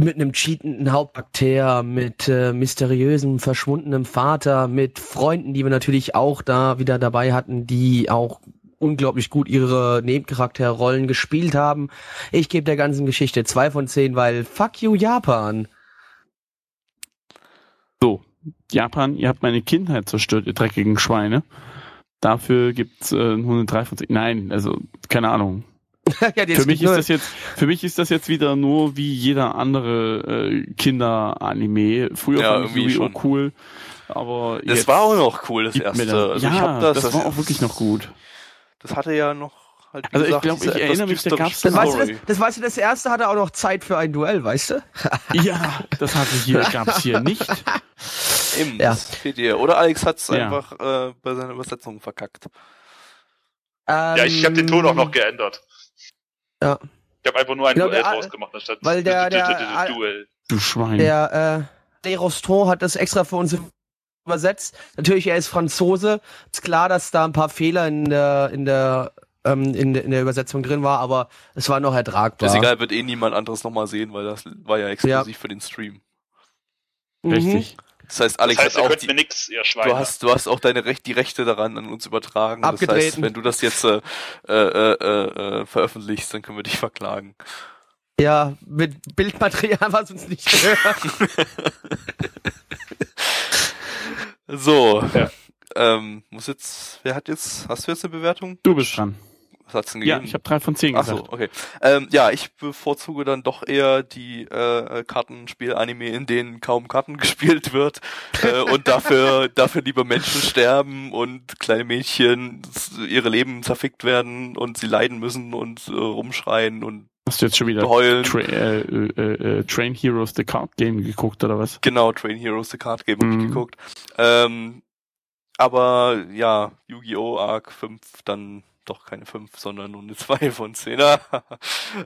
Mit einem cheatenden Hauptakteur, mit äh, mysteriösem, verschwundenem Vater, mit Freunden, die wir natürlich auch da wieder dabei hatten, die auch unglaublich gut ihre Nebencharakterrollen gespielt haben. Ich gebe der ganzen Geschichte zwei von zehn, weil fuck you Japan. So, Japan, ihr habt meine Kindheit zerstört, ihr dreckigen Schweine. Dafür gibt's äh, nur eine 3 von 10. Nein, also keine Ahnung. ja, Für mich ist das jetzt, für mich ist das jetzt wieder nur wie jeder andere äh, Kinder-Anime. Früher Ja, fand ich Yu-Gi-Oh! schon. cool, aber Das war auch noch cool, das erste. Also ja, das, das, war auch wirklich noch gut. Das hatte ja noch halt wie Also ich gesagt, glaub, diese ich erinnere mich, da düstere gab's Das weißt, du, das, das weißt du, das erste hatte auch noch Zeit für ein Duell, weißt du? Ja, das hatte hier, gab's hier nicht. Eben, Ja. das fehlt dir. Oder Alex hat's Ja. einfach äh, bei seiner Übersetzung verkackt. Ja, ich habe den Ton auch noch geändert. Ähm, Ja. Ich habe einfach nur ein Ja, Duell der- rausgemacht, anstatt weil der- der- Duell. Du Schwein. Der äh, Derostro hat das extra für uns übersetzt. Natürlich, er ist Franzose. Ist klar, dass da ein paar Fehler in der in der ähm, in, der- in der Übersetzung drin war, aber es war noch ertragbar. Das ist egal, wird eh niemand anderes nochmal sehen, weil das war ja exklusiv für den Stream. Mhm. Richtig. Das heißt, Alex das heißt, hat auch die, mir nix, du hast du hast auch deine Recht, die Rechte daran an uns übertragen. Das heißt, Abgetreten. wenn du das jetzt äh, äh, äh, äh, veröffentlichst, dann können wir dich verklagen. Ja, mit Bildmaterial, was uns nicht gehört. So, Ja. ähm, muss jetzt, wer hat jetzt, hast du jetzt eine Bewertung? Du bist dran. Was hat's denn Ja, gegeben? ich habe drei von zehn Ach gesagt. so, okay. Ähm, ja, ich bevorzuge dann doch eher die äh, Kartenspiel-Anime, in denen kaum Karten gespielt wird äh, und dafür dafür lieber Menschen sterben und kleine Mädchen ihre Leben zerfickt werden und sie leiden müssen und äh, rumschreien und Hast du jetzt schon wieder heulen. Tra äh, äh, äh, Train Heroes The Card Game geguckt oder was? Genau, Train Heroes The Card Game hab Mhm. ich geguckt. Ähm, aber ja, Yu-Gi-Oh! Arc 5 dann doch keine 5, sondern nur eine 2 von 10. äh,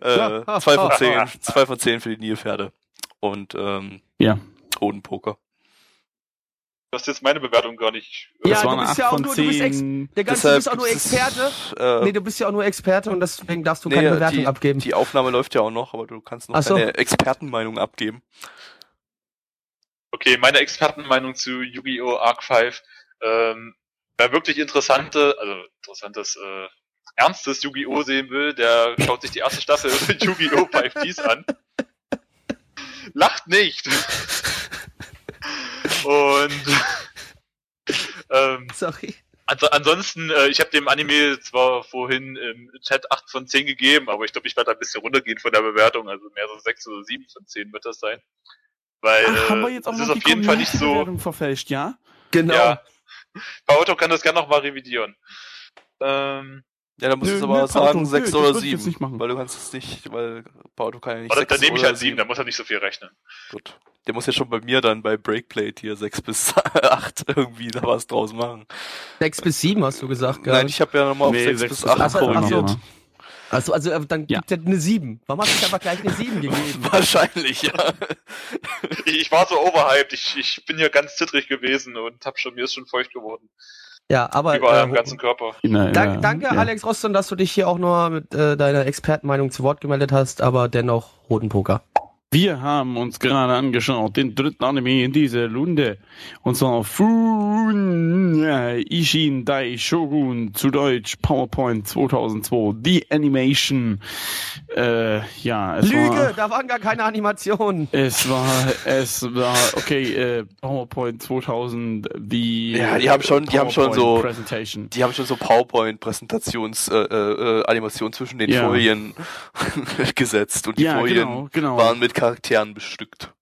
2 von 10, 2 von 10 für die Nilpferde. Und ähm, Ja. Hodenpoker. Du hast jetzt meine Bewertung gar nicht. Ja, das du waren bist acht ja auch nur- du bist ex-. Der ganze, du bist auch nur Experte. Äh, Nee, du bist ja auch nur Experte und deswegen darfst du nee, keine Bewertung die, abgeben. Die Aufnahme läuft ja auch noch, aber du kannst noch so. deine Expertenmeinung abgeben. Okay, meine Expertenmeinung zu Yu-Gi-Oh! Arc 5. Ähm, wer wirklich interessante, also interessantes, äh, ernstes Yu-Gi-Oh! sehen will, der schaut sich die erste Staffel Yu-Gi-Oh! 5Ds an. Lacht nicht! Und ähm, Sorry. also ansonsten, äh, ich habe dem Anime zwar vorhin im Chat 8 von 10 gegeben, aber ich glaube, ich werde da ein bisschen runtergehen von der Bewertung, also mehr so 6 oder 7 von 10 wird das sein. Weil Ach, haben wir äh, jetzt auch es noch ist die auf jeden Fall nicht so. Verfälscht, ja? Genau. Ja. Pauto kann das gerne noch mal revidieren. Ähm, Ja, dann musst du es aber nö, sagen, Pauto, 6 nö, oder das würd ich 7. jetzt nicht machen. Weil du kannst es nicht, weil Pauto kann ja nicht oder, 6 dann nehme ich halt 7, da muss er nicht so viel rechnen. Gut. Der muss ja schon bei mir dann bei Breakplate hier 6 bis 8 irgendwie da was draus machen. Sechs bis sieben hast du gesagt, Nein, ich habe ja nochmal auf Nee, 6 sechs bis bis 8 acht. Ach so, ach so. korrigiert. Also, also dann Ja. gibt er eine sieben. Warum hast du nicht einfach gleich eine sieben gegeben? Wahrscheinlich, ja. Ich, war so overhyped, ich, ich bin hier ganz zittrig gewesen und hab schon, mir ist schon feucht geworden. Ja, aber Überall am äh, ganzen Körper. Na, dank, ja. danke, ja. Alex Roston, dass du dich hier auch nur mit äh, deiner Expertenmeinung zu Wort gemeldet hast, aber dennoch roten Poker. Wir haben uns gerade angeschaut, den dritten Anime in dieser Runde. Und zwar Funya Ishin Dai Shogun, zu Deutsch PowerPoint 2002, The Animation. Äh, ja, es Lüge, war... da waren gar keine Animationen. Es war, es war, okay, äh, PowerPoint 2000, die... Ja, die haben schon- die haben schon so- Presentation. Die haben schon so PowerPoint-Präsentations, äh, äh, Animation zwischen den Ja. Folien gesetzt und die Ja, Folien genau, genau. waren mit Charakteren bestückt.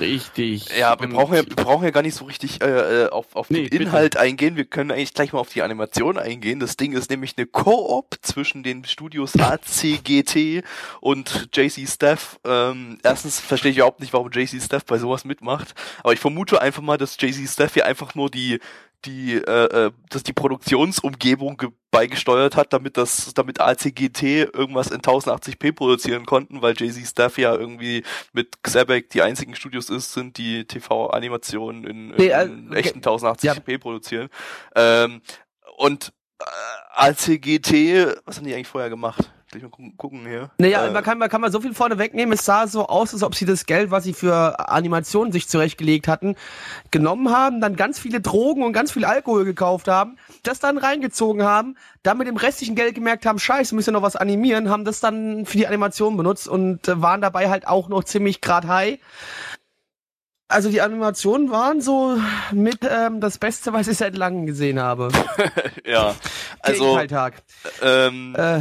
Richtig. Ja, wir brauchen ja, wir brauchen ja gar nicht so richtig äh, äh, auf, auf Nee, den bitte. Inhalt eingehen. Wir können eigentlich gleich mal auf die Animation eingehen. Das Ding ist nämlich eine Koop zwischen den Studios ACGT und JC Staff. Ähm, erstens verstehe ich überhaupt nicht, warum JC Staff bei sowas mitmacht. Aber ich vermute einfach mal, dass JC Staff hier einfach nur die die äh, äh, dass die Produktionsumgebung ge- beigesteuert hat, damit das damit ACGT irgendwas in 1080p produzieren konnten, weil JC Staff ja irgendwie mit Xebec die einzigen Studios ist, sind die TV-Animationen in, in, Nee, äh, in okay. echten 1080p produzieren. Ähm, und äh, ACGT, was haben die eigentlich vorher gemacht? Gleich mal gucken, gucken hier. Naja, Äh, man, kann, man kann mal so viel vorne wegnehmen. Es sah so aus, als ob sie das Geld, was sie für Animationen sich zurechtgelegt hatten, genommen haben, dann ganz viele Drogen und ganz viel Alkohol gekauft haben, das dann reingezogen haben, dann mit dem restlichen Geld gemerkt haben, scheiße, müssen wir noch was animieren, haben das dann für die Animation benutzt und äh, waren dabei halt auch noch ziemlich grad high. Also die Animationen waren so mit ähm, das Beste, was ich seit langem gesehen habe. ja, also Gegenteiltag. ähm, Äh,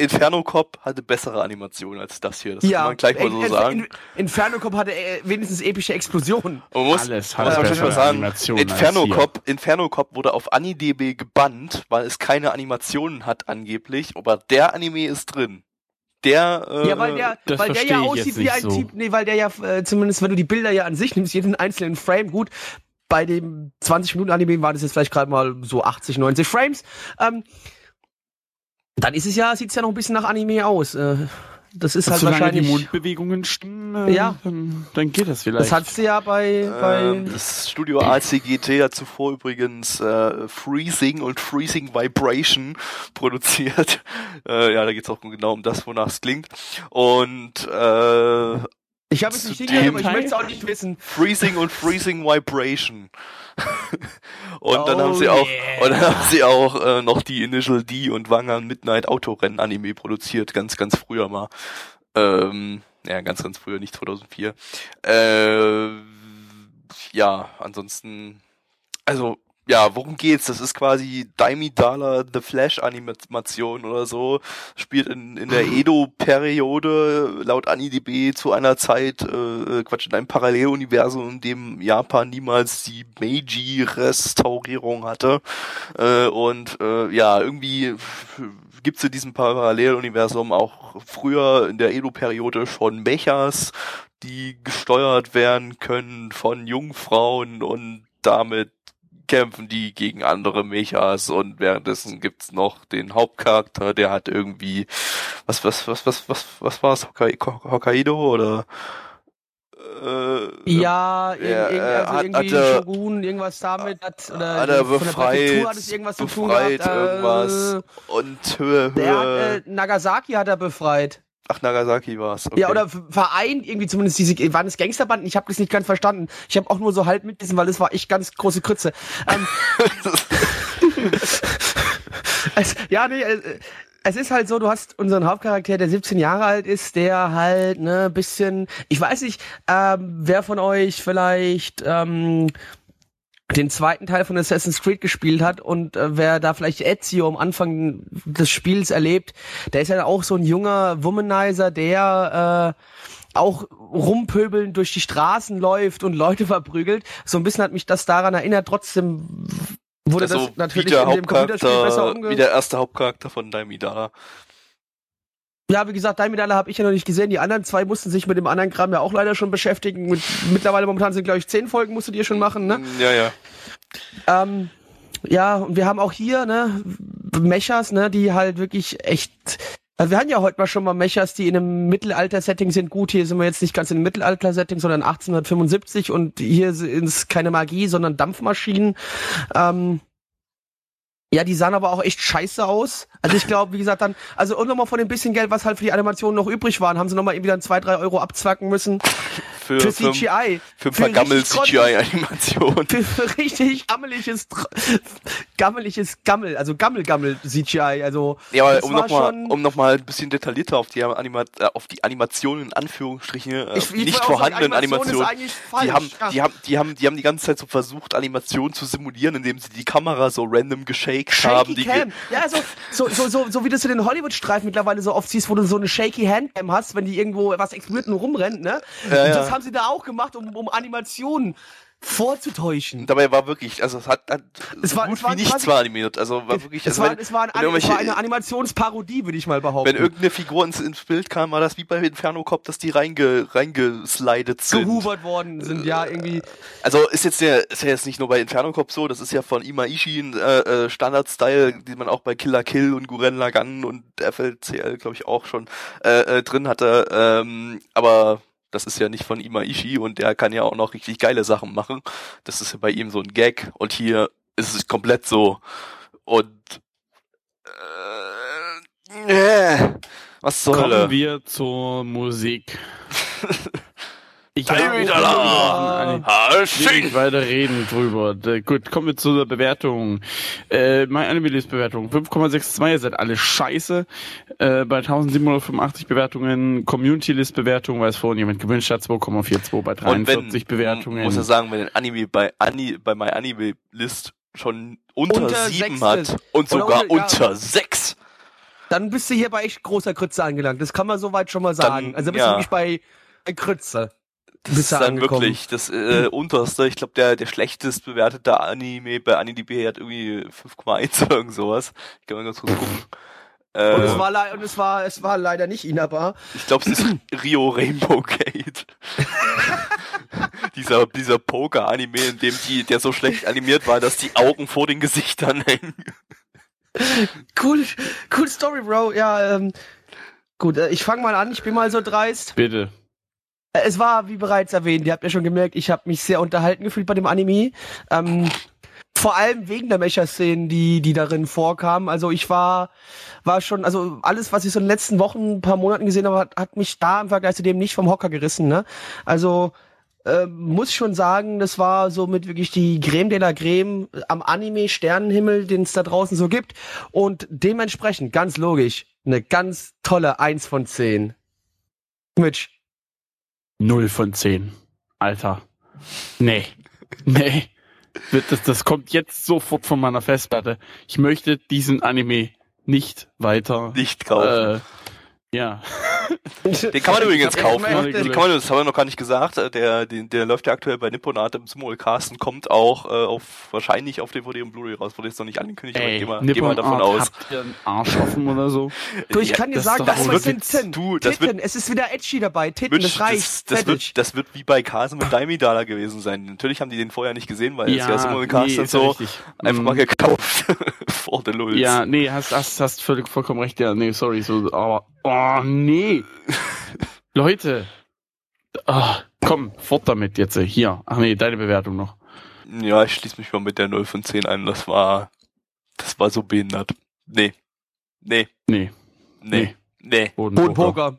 Inferno Cop hatte bessere Animationen als das hier. Das ja, kann man gleich mal so In- in- sagen. In, Inferno Cop hatte äh, wenigstens epische Explosionen. Man muss, Alles man hat muss bessere mal sagen, Animationen Inferno. Cop, Inferno Cop wurde auf AniDB gebannt, weil es keine Animationen hat angeblich, aber der Anime ist drin. Der, äh, Ja, weil der, das weil der ja aussieht wie ein so. Typ, nee, weil der ja, äh, zumindest wenn du die Bilder ja an sich nimmst, jeden einzelnen Frame, gut, bei dem 20 Minuten Anime waren das jetzt vielleicht gerade mal so 80, 90 Frames, ähm, dann ist es ja, sieht's ja noch ein bisschen nach Anime aus. Äh, das ist halt Solange die wahrscheinlich, Mundbewegungen stimmen, äh, Ja. dann, dann geht das vielleicht. das hat sie ja bei, bei, Ähm, das Studio ACGT hat zuvor übrigens äh, Freezing und Freezing Vibration produziert. Äh, ja, da geht's auch genau um das, wonach es klingt. Und äh, Ich habe es nicht hingehört, aber ich möchte es auch nicht wissen. Freezing und Freezing Vibration. und oh dann haben sie auch yeah. und dann haben sie auch äh, noch die Initial D und Wangan Midnight Autorennen Anime produziert, ganz ganz früher mal. Ähm, ja, ganz ganz früher, nicht 2004. Äh, ja, ansonsten also ja, worum geht's? Das ist quasi Daimi Dala The Flash Animation oder so. Spielt in, in der Edo-Periode laut AniDB zu einer Zeit, äh, äh, Quatsch, in einem Paralleluniversum, in dem Japan niemals die Meiji-Restaurierung hatte. Äh, und äh, ja, irgendwie gibt's in diesem Paralleluniversum auch früher in der Edo-Periode schon Mechas, die gesteuert werden können von Jungfrauen und damit kämpfen die gegen andere Mechas und währenddessen gibt's noch den Hauptcharakter, der hat irgendwie was was was was was was war's Hokkaido oder äh, ja, er, er, also hat, irgendwie hat Shogun, irgendwas damit hat, oder hat er befreit, hat es irgendwas befreit zu tun gehabt, irgendwas äh, und Höhe, Höhe. Der hat, äh, Nagasaki hat er befreit. Ach, Nagasaki war's. Okay. Ja, oder Verein, irgendwie zumindest diese, waren es Gangsterbanden? Ich habe das nicht ganz verstanden. Ich habe auch nur so halb mitgelesen, weil es war echt ganz große Krütze. Ähm, es, ja, nee, äh, es ist halt so, du hast unseren Hauptcharakter, der 17 Jahre alt ist, der halt, ne, bisschen, ich weiß nicht, ähm, wer von euch vielleicht ähm, den zweiten Teil von Assassin's Creed gespielt hat und äh, wer da vielleicht Ezio am Anfang des Spiels erlebt, der ist ja auch so ein junger Womanizer, der äh, auch rumpöbeln durch die Straßen läuft und Leute verprügelt. So ein bisschen hat mich das daran erinnert. Trotzdem wurde also das natürlich in dem Computerspiel besser umgesetzt. Wie der erste Hauptcharakter von Daimidara. Ja, wie gesagt, Daimidala habe ich ja noch nicht gesehen. Die anderen zwei mussten sich mit dem anderen Kram ja auch leider schon beschäftigen. Mit, mittlerweile momentan sind, glaube ich, zehn Folgen musstet ihr schon machen, ne? Ja, ja. Ähm, ja, und wir haben auch hier, ne, Mechas, ne, die halt wirklich echt also wir hatten ja heute mal schon mal Mechas, die in einem Mittelalter-Setting sind. Gut, hier sind wir jetzt nicht ganz in einem Mittelalter-Setting, sondern 1875 und hier ist keine Magie, sondern Dampfmaschinen. Ähm, ja, die sahen aber auch echt scheiße aus. Also ich glaube, wie gesagt, dann, also und nochmal von dem bisschen Geld, was halt für die Animationen noch übrig waren, haben sie nochmal irgendwie dann zwei, drei Euro abzwacken müssen. Für, für CGI. Für, für ein paar Gammel-CGI-Animationen. Für, für, richtig gammeliges, gammeliges Gammel, also Gammel-Gammel-CGI, also. Ja, aber um nochmal, um noch mal ein bisschen detaillierter auf die, Anima äh, auf die Animationen in Anführungsstrichen, äh, ich, ich nicht vorhandenen Animationen. Animation die haben, ja. die haben, die haben, die haben die ganze Zeit so versucht, Animationen zu simulieren, indem sie die Kamera so random geschakt Shaky haben. Die Cam. Ja, so, so, so, so, so wie du es in den Hollywood-Streifen mittlerweile so oft siehst, wo du so eine Shaky Handcam hast, wenn die irgendwo was explodiert und rumrennt, ne? Ja, ja. Das haben sie da auch gemacht, um, um Animationen vorzutäuschen. Dabei war wirklich, also es hat, hat es war, gut es war wie nichts war animiert. Also war wirklich, es, also war, wenn, es, war ein, es war eine Animationsparodie, würde ich mal behaupten. Wenn irgendeine Figur ins, ins Bild kam, war das wie bei Inferno Cop, dass die reinge, reingeslidet sind. Gehubert worden sind, ja, irgendwie. Also ist jetzt der, ist ja jetzt nicht nur bei Inferno Cop so, das ist ja von Imaishi ein äh, äh, Standard-Style, den man auch bei Killer Kill und Guren Lagann und FLCL, glaube ich, auch schon äh, äh, drin hatte. Ähm, aber das ist ja nicht von Imaishi und der kann ja auch noch richtig geile Sachen machen. Das ist ja bei ihm so ein Gag und hier ist es komplett so. Und äh, äh, was soll Kommen wir zur Musik. Ich will nicht weiter reden drüber. Gut, kommen wir zur Bewertung. Äh, mein Anime-Bewertung 5,62, ihr seid alle scheiße. Äh, bei 1785 Bewertungen, Community-List-Bewertung, weil es vorhin jemand gewünscht hat, 2,42 bei 43 wenn, Bewertungen. Muss ja sagen, wenn ein Anime bei, Ani, bei My Anime List schon unter, unter 7 hat und sogar unter, unter ja. 6. Dann bist du hier bei echt großer Krütze angelangt. Das kann man soweit schon mal sagen. Dann, also bist ja. du wirklich bei Krütze. Das ist dann angekommen. wirklich das äh, unterste. Ich glaube, der der schlechtest bewertete Anime bei AniDB hat irgendwie 5,1 oder irgend sowas. Ich kann mal ganz kurz gucken. Äh, und, es war und es war es war leider nicht Inaba. Ich glaube, es ist Rio Rainbow Gate. dieser dieser Poker Anime, in dem die der so schlecht animiert war, dass die Augen vor den Gesichtern hängen. cool cool Story, Bro. Ja, ähm, gut, äh, ich fange mal an. Ich bin mal so dreist. Bitte. Es war, wie bereits erwähnt, ihr habt ja schon gemerkt, ich habe mich sehr unterhalten gefühlt bei dem Anime. Ähm, vor allem wegen der Mecha-Szenen, die, die darin vorkamen. Also ich war, war schon, also alles, was ich so in den letzten Wochen, ein paar Monaten gesehen habe, hat, hat mich da im Vergleich zu dem nicht vom Hocker gerissen. Ne? Also äh, muss schon sagen, das war so mit wirklich die Creme de la Creme am Anime-Sternenhimmel, den es da draußen so gibt. Und dementsprechend, ganz logisch, eine ganz tolle Eins von zehn. Mitch. Null von zehn. Alter. Nee. Nee. Das, das kommt jetzt sofort von meiner Festplatte. Ich möchte diesen Anime nicht weiter. Nicht kaufen. Ja. Den kann man übrigens kaufen. Den kann man, das haben wir noch gar nicht gesagt. Äh, der, der, der läuft ja aktuell bei Nipponat im Simulcast und kommt auch äh, auf wahrscheinlich auf DVD und Blu-ray raus. Wurde jetzt noch nicht angekündigt, Ey, aber geh mal, geh mal davon aus. Habt ihr einen Arsch offen oder so? Du, ich kann dir das sagen, das, wohl sind Titten. Du, das Titten. wird- es ist wieder edgy dabei. Titten, Mitch, das reicht. das, das, wird, das wird wie bei Kase mit Daimidala gewesen sein. Natürlich haben die den vorher nicht gesehen, weil es ja Ja, Simulcast nee, und ja so richtig. einfach mal gekauft vor den Lulz. Ja, nee, hast, hast, hast völlig vollkommen recht. Ja, nee, sorry, so, aber, oh, nee. Leute. Ah, komm, fort damit jetzt. Hier. Ach nee, deine Bewertung noch. Ja, ich schließe mich mal mit der 0 von 10 ein. Das war, das war so behindert. Nee. Nee. Nee. Nee. Nee. Bodenpoker.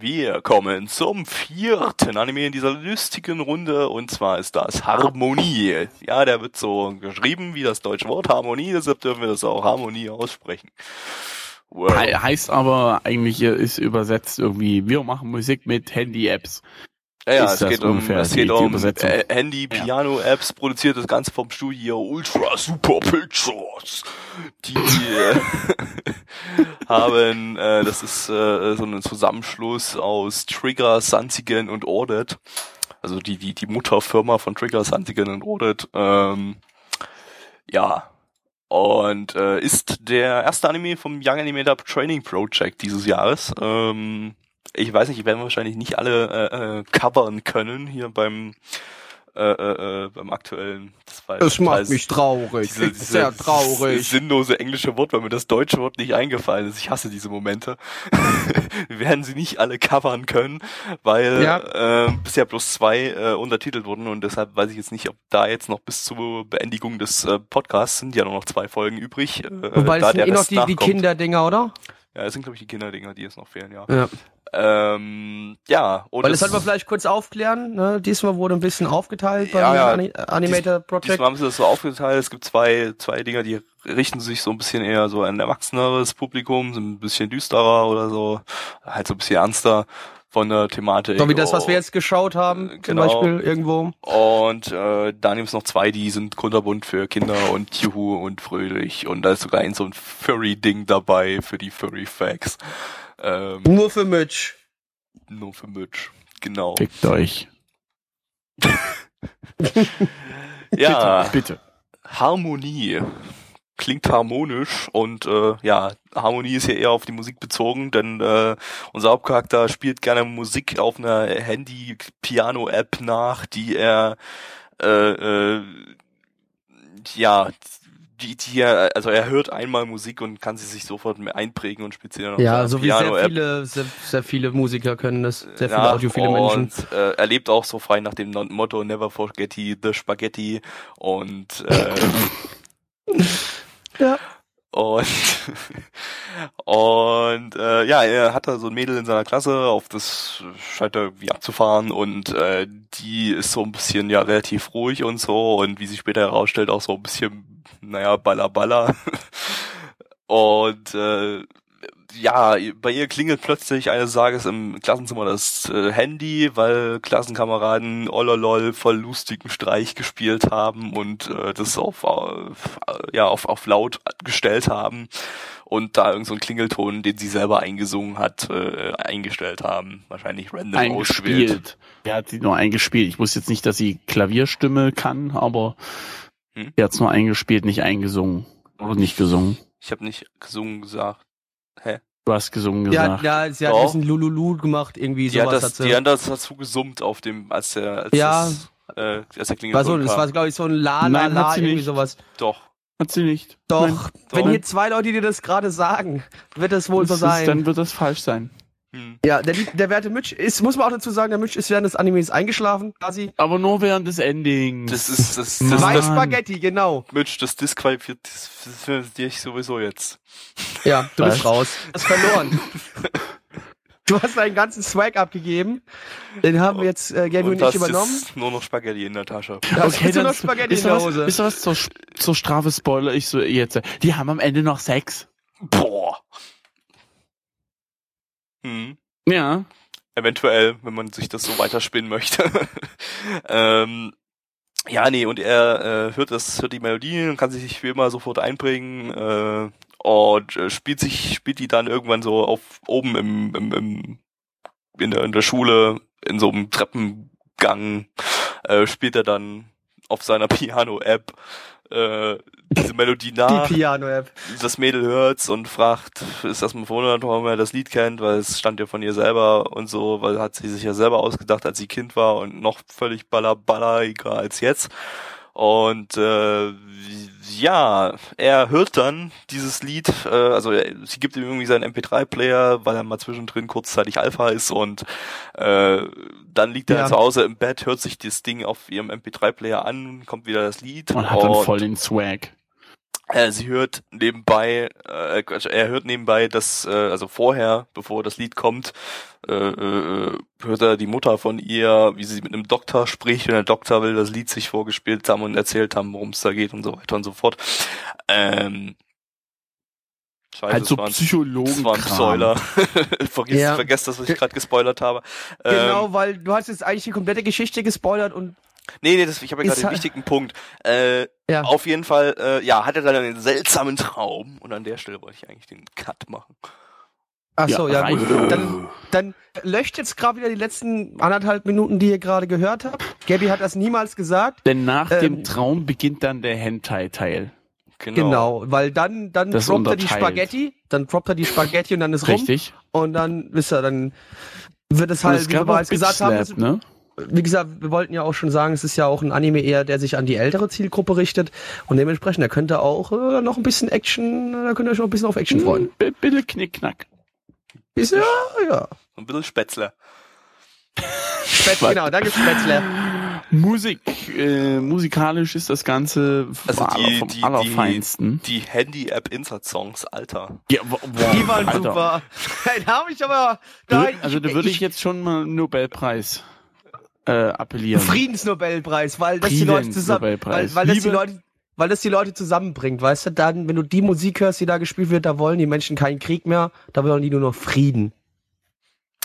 Wir kommen zum vierten Anime in dieser lustigen Runde und zwar ist das Harmonie. Ja, der wird so geschrieben wie das deutsche Wort Harmonie, deshalb dürfen wir das auch Harmonie aussprechen. Wow. He heißt aber eigentlich ist übersetzt irgendwie, wir machen Musik mit Handy-Apps. Ja, ja es geht um, ungefähr es geht um äh, Handy, Ja. Piano-Apps, produziert das Ganze vom Studio Ultra Super Pictures. Die äh, haben, äh, das ist äh, so ein Zusammenschluss aus Trigger, Sanzigen und Audit. Also die, die, die Mutterfirma von Trigger, Sanzigen und Audit. Ähm, ja. Und äh, ist der erste Anime vom Young Animator Training Project dieses Jahres. Ähm, ich weiß nicht, werden wir wahrscheinlich nicht alle äh, äh, covern können hier beim äh, äh, äh, beim aktuellen. Das, war Das macht mich traurig. diese, diese Sehr traurig. sinnlose englische Wort, weil mir das deutsche Wort nicht eingefallen ist. Ich hasse diese Momente. Wir werden sie nicht alle covern können, weil Ja. äh, bisher bloß zwei äh, untertitelt wurden und deshalb weiß ich jetzt nicht, ob da jetzt noch bis zur Beendigung des äh, Podcasts sind ja nur noch zwei Folgen übrig. Äh, Wobei, das sind eh noch die, die. Kinderdinger, oder? Ja, das sind glaube ich die Kinderdinger, die jetzt noch fehlen, ja. Ja. Ähm, ja, und Weil das sollten wir vielleicht kurz aufklären. Ne? Diesmal wurde ein bisschen aufgeteilt beim Ja, ja. Ani Animator Project. Diesmal haben sie das so aufgeteilt. Es gibt zwei, zwei Dinger, die richten sich so ein bisschen eher so an ein erwachseneres Publikum, sind ein bisschen düsterer oder so, halt so ein bisschen ernster von der Thematik. So wie das, was wir jetzt geschaut haben, Äh, zum genau. Beispiel irgendwo. Und äh, dann gibt es noch zwei, die sind kunterbunt für Kinder und Juhu und fröhlich. Und da ist sogar ein so ein Furry-Ding dabei für die Furry-Facts. Ähm, Nur für Mitch. nur für Mitch. Genau. Fickt euch. Ja. Bitte, bitte. Harmonie klingt harmonisch und äh, ja, Harmonie ist ja eher auf die Musik bezogen, denn äh, unser Hauptcharakter spielt gerne Musik auf einer Handy-Piano-App nach, die er äh, äh, ja die, die er, also er hört einmal Musik und kann sie sich sofort mehr einprägen und dann auf Ja, so wie sehr viele, sehr, sehr viele Musiker können das. Sehr viele Ja, audiophile Menschen. Und äh, er lebt auch so frei nach dem Motto Never forget the Spaghetti und äh, Ja. und und äh, ja, er hat da so ein Mädel in seiner Klasse, auf das scheint er irgendwie abzufahren und äh, die ist so ein bisschen ja relativ ruhig und so und wie sich später herausstellt auch so ein bisschen, naja, baller baller und äh, ja, bei ihr klingelt plötzlich eines Tages im Klassenzimmer das äh, Handy, weil Klassenkameraden ololol voll lustigen Streich gespielt haben und äh, das auf, auf ja auf, auf laut gestellt haben und da irgend so Klingelton, den sie selber eingesungen hat, äh, eingestellt haben, wahrscheinlich random. Eingespielt. Er hat sie nur eingespielt. Ich wusste jetzt nicht, dass sie Klavierstimme kann, aber Hm? er hat es nur eingespielt, nicht eingesungen. Oder nicht gesungen. Ich habe nicht gesungen gesagt. Du hast gesungen Ja, gesagt. ja, sie hat Doch. ein bisschen Lululu gemacht, irgendwie Die hat, sowas das, hat sie. die hat das dazu gesummt auf dem, als der, als Ja. das, äh, als der Klingelton war so, das war, glaube ich, so ein La, La, Nein, La, irgendwie nicht. sowas. Doch. Hat sie nicht. Doch, Nein. wenn Doch. hier zwei Leute dir das gerade sagen, wird das wohl so Das ist, sein. dann wird das falsch sein. Hm. Ja, der, der werte Mitch ist, muss man auch dazu sagen, der Mitch ist während des Animes eingeschlafen, quasi. Aber nur während des Endings. Das ist, das, das, Weiß Spaghetti, genau. Mitch, das disqualifiziert dich sowieso jetzt. Ja, du bist raus. Du hast verloren. Du hast deinen ganzen Swag abgegeben. Den haben wir jetzt äh, Gaby und, und ich übernommen. Nur noch Spaghetti in der Tasche. Ja, okay, dann noch Spaghetti in der Hose. Ist was zur, zur Strafe Spoiler ich so jetzt. Die haben am Ende noch Sex. Boah. Hm. Ja. Eventuell, wenn man sich das so weiterspinnen möchte. ähm, ja, nee, und er äh, hört das, hört die Melodie und kann sich wie immer sofort einbringen äh, und äh, spielt sich, spielt die dann irgendwann so auf oben im, im, im in der, in der Schule in so einem Treppengang äh, spielt er dann auf seiner Piano-App äh, diese Melodie nach. Die Piano-App. Das Mädel hört's und fragt, ist das verwundert, warum er das Lied kennt, weil es stand ja von ihr selber und so, weil hat sie sich ja selber ausgedacht, als sie Kind war und noch völlig ballerballeiger als jetzt. Und äh, ja, er hört dann dieses Lied, äh, also er, sie gibt ihm irgendwie seinen MP3-Player, weil er mal zwischendrin kurzzeitig Alpha ist und äh, dann liegt er ja. zu Hause im Bett, hört sich das Ding auf ihrem MP3-Player an, kommt wieder das Lied. Und hat dann voll den Swag. Äh, sie hört nebenbei, äh, er hört nebenbei, dass, äh, also vorher, bevor das Lied kommt, äh, äh, hört er die Mutter von ihr, wie sie mit einem Doktor spricht und der Doktor will das Lied sich vorgespielt haben und erzählt haben, worum es da geht und so weiter und so fort. Ähm, Scheiße, halt so Psychologen. Das war ein Spoiler. vergiss, ja. vergesst das, was ich gerade gespoilert habe. Genau, ähm, weil du hast jetzt eigentlich die komplette Geschichte gespoilert und Nee, nee, das, ich habe ja gerade den wichtigen Punkt. Äh, ja. Auf jeden Fall, äh, ja, hat er dann einen seltsamen Traum. Und an der Stelle wollte ich eigentlich den Cut machen. Ach so, ja, ja gut. Dann, dann löscht jetzt gerade wieder die letzten anderthalb Minuten, die ihr gerade gehört habt. Gabby hat das niemals gesagt. Denn nach ähm, dem Traum beginnt dann der Hentai-Teil. Genau. genau, weil dann, dann das droppt er die Spaghetti, dann droppt er die Spaghetti und dann ist Richtig. rum. Und dann, wisst ihr, dann wird es halt, wie wir bereits gesagt Slap, haben, ne? Wie gesagt, wir wollten ja auch schon sagen, es ist ja auch ein Anime eher, der sich an die ältere Zielgruppe richtet und dementsprechend, da könnte auch äh, noch ein bisschen Action, da könnt ihr euch noch ein bisschen auf Action freuen. Ein bisschen Knickknack. Bisschen, ja, ja. Ein bisschen Spätzle. Spätzle, genau, danke Spätzle. Musik, äh, musikalisch ist das Ganze also die, vom die, Allerfeinsten. Die, die Handy-App Insert-Songs, Alter. Ja, boah, die waren Alter. super. da habe ich aber... Da, also da würde ich, ich jetzt schon mal einen Nobelpreis äh, appellieren. Friedensnobelpreis, weil das die Leute zusammen, weil, weil das die Leute, weil das die Leute zusammenbringt, weißt du? Dann, wenn du die Musik hörst, die da gespielt wird, da wollen die Menschen keinen Krieg mehr, da wollen die nur noch Frieden.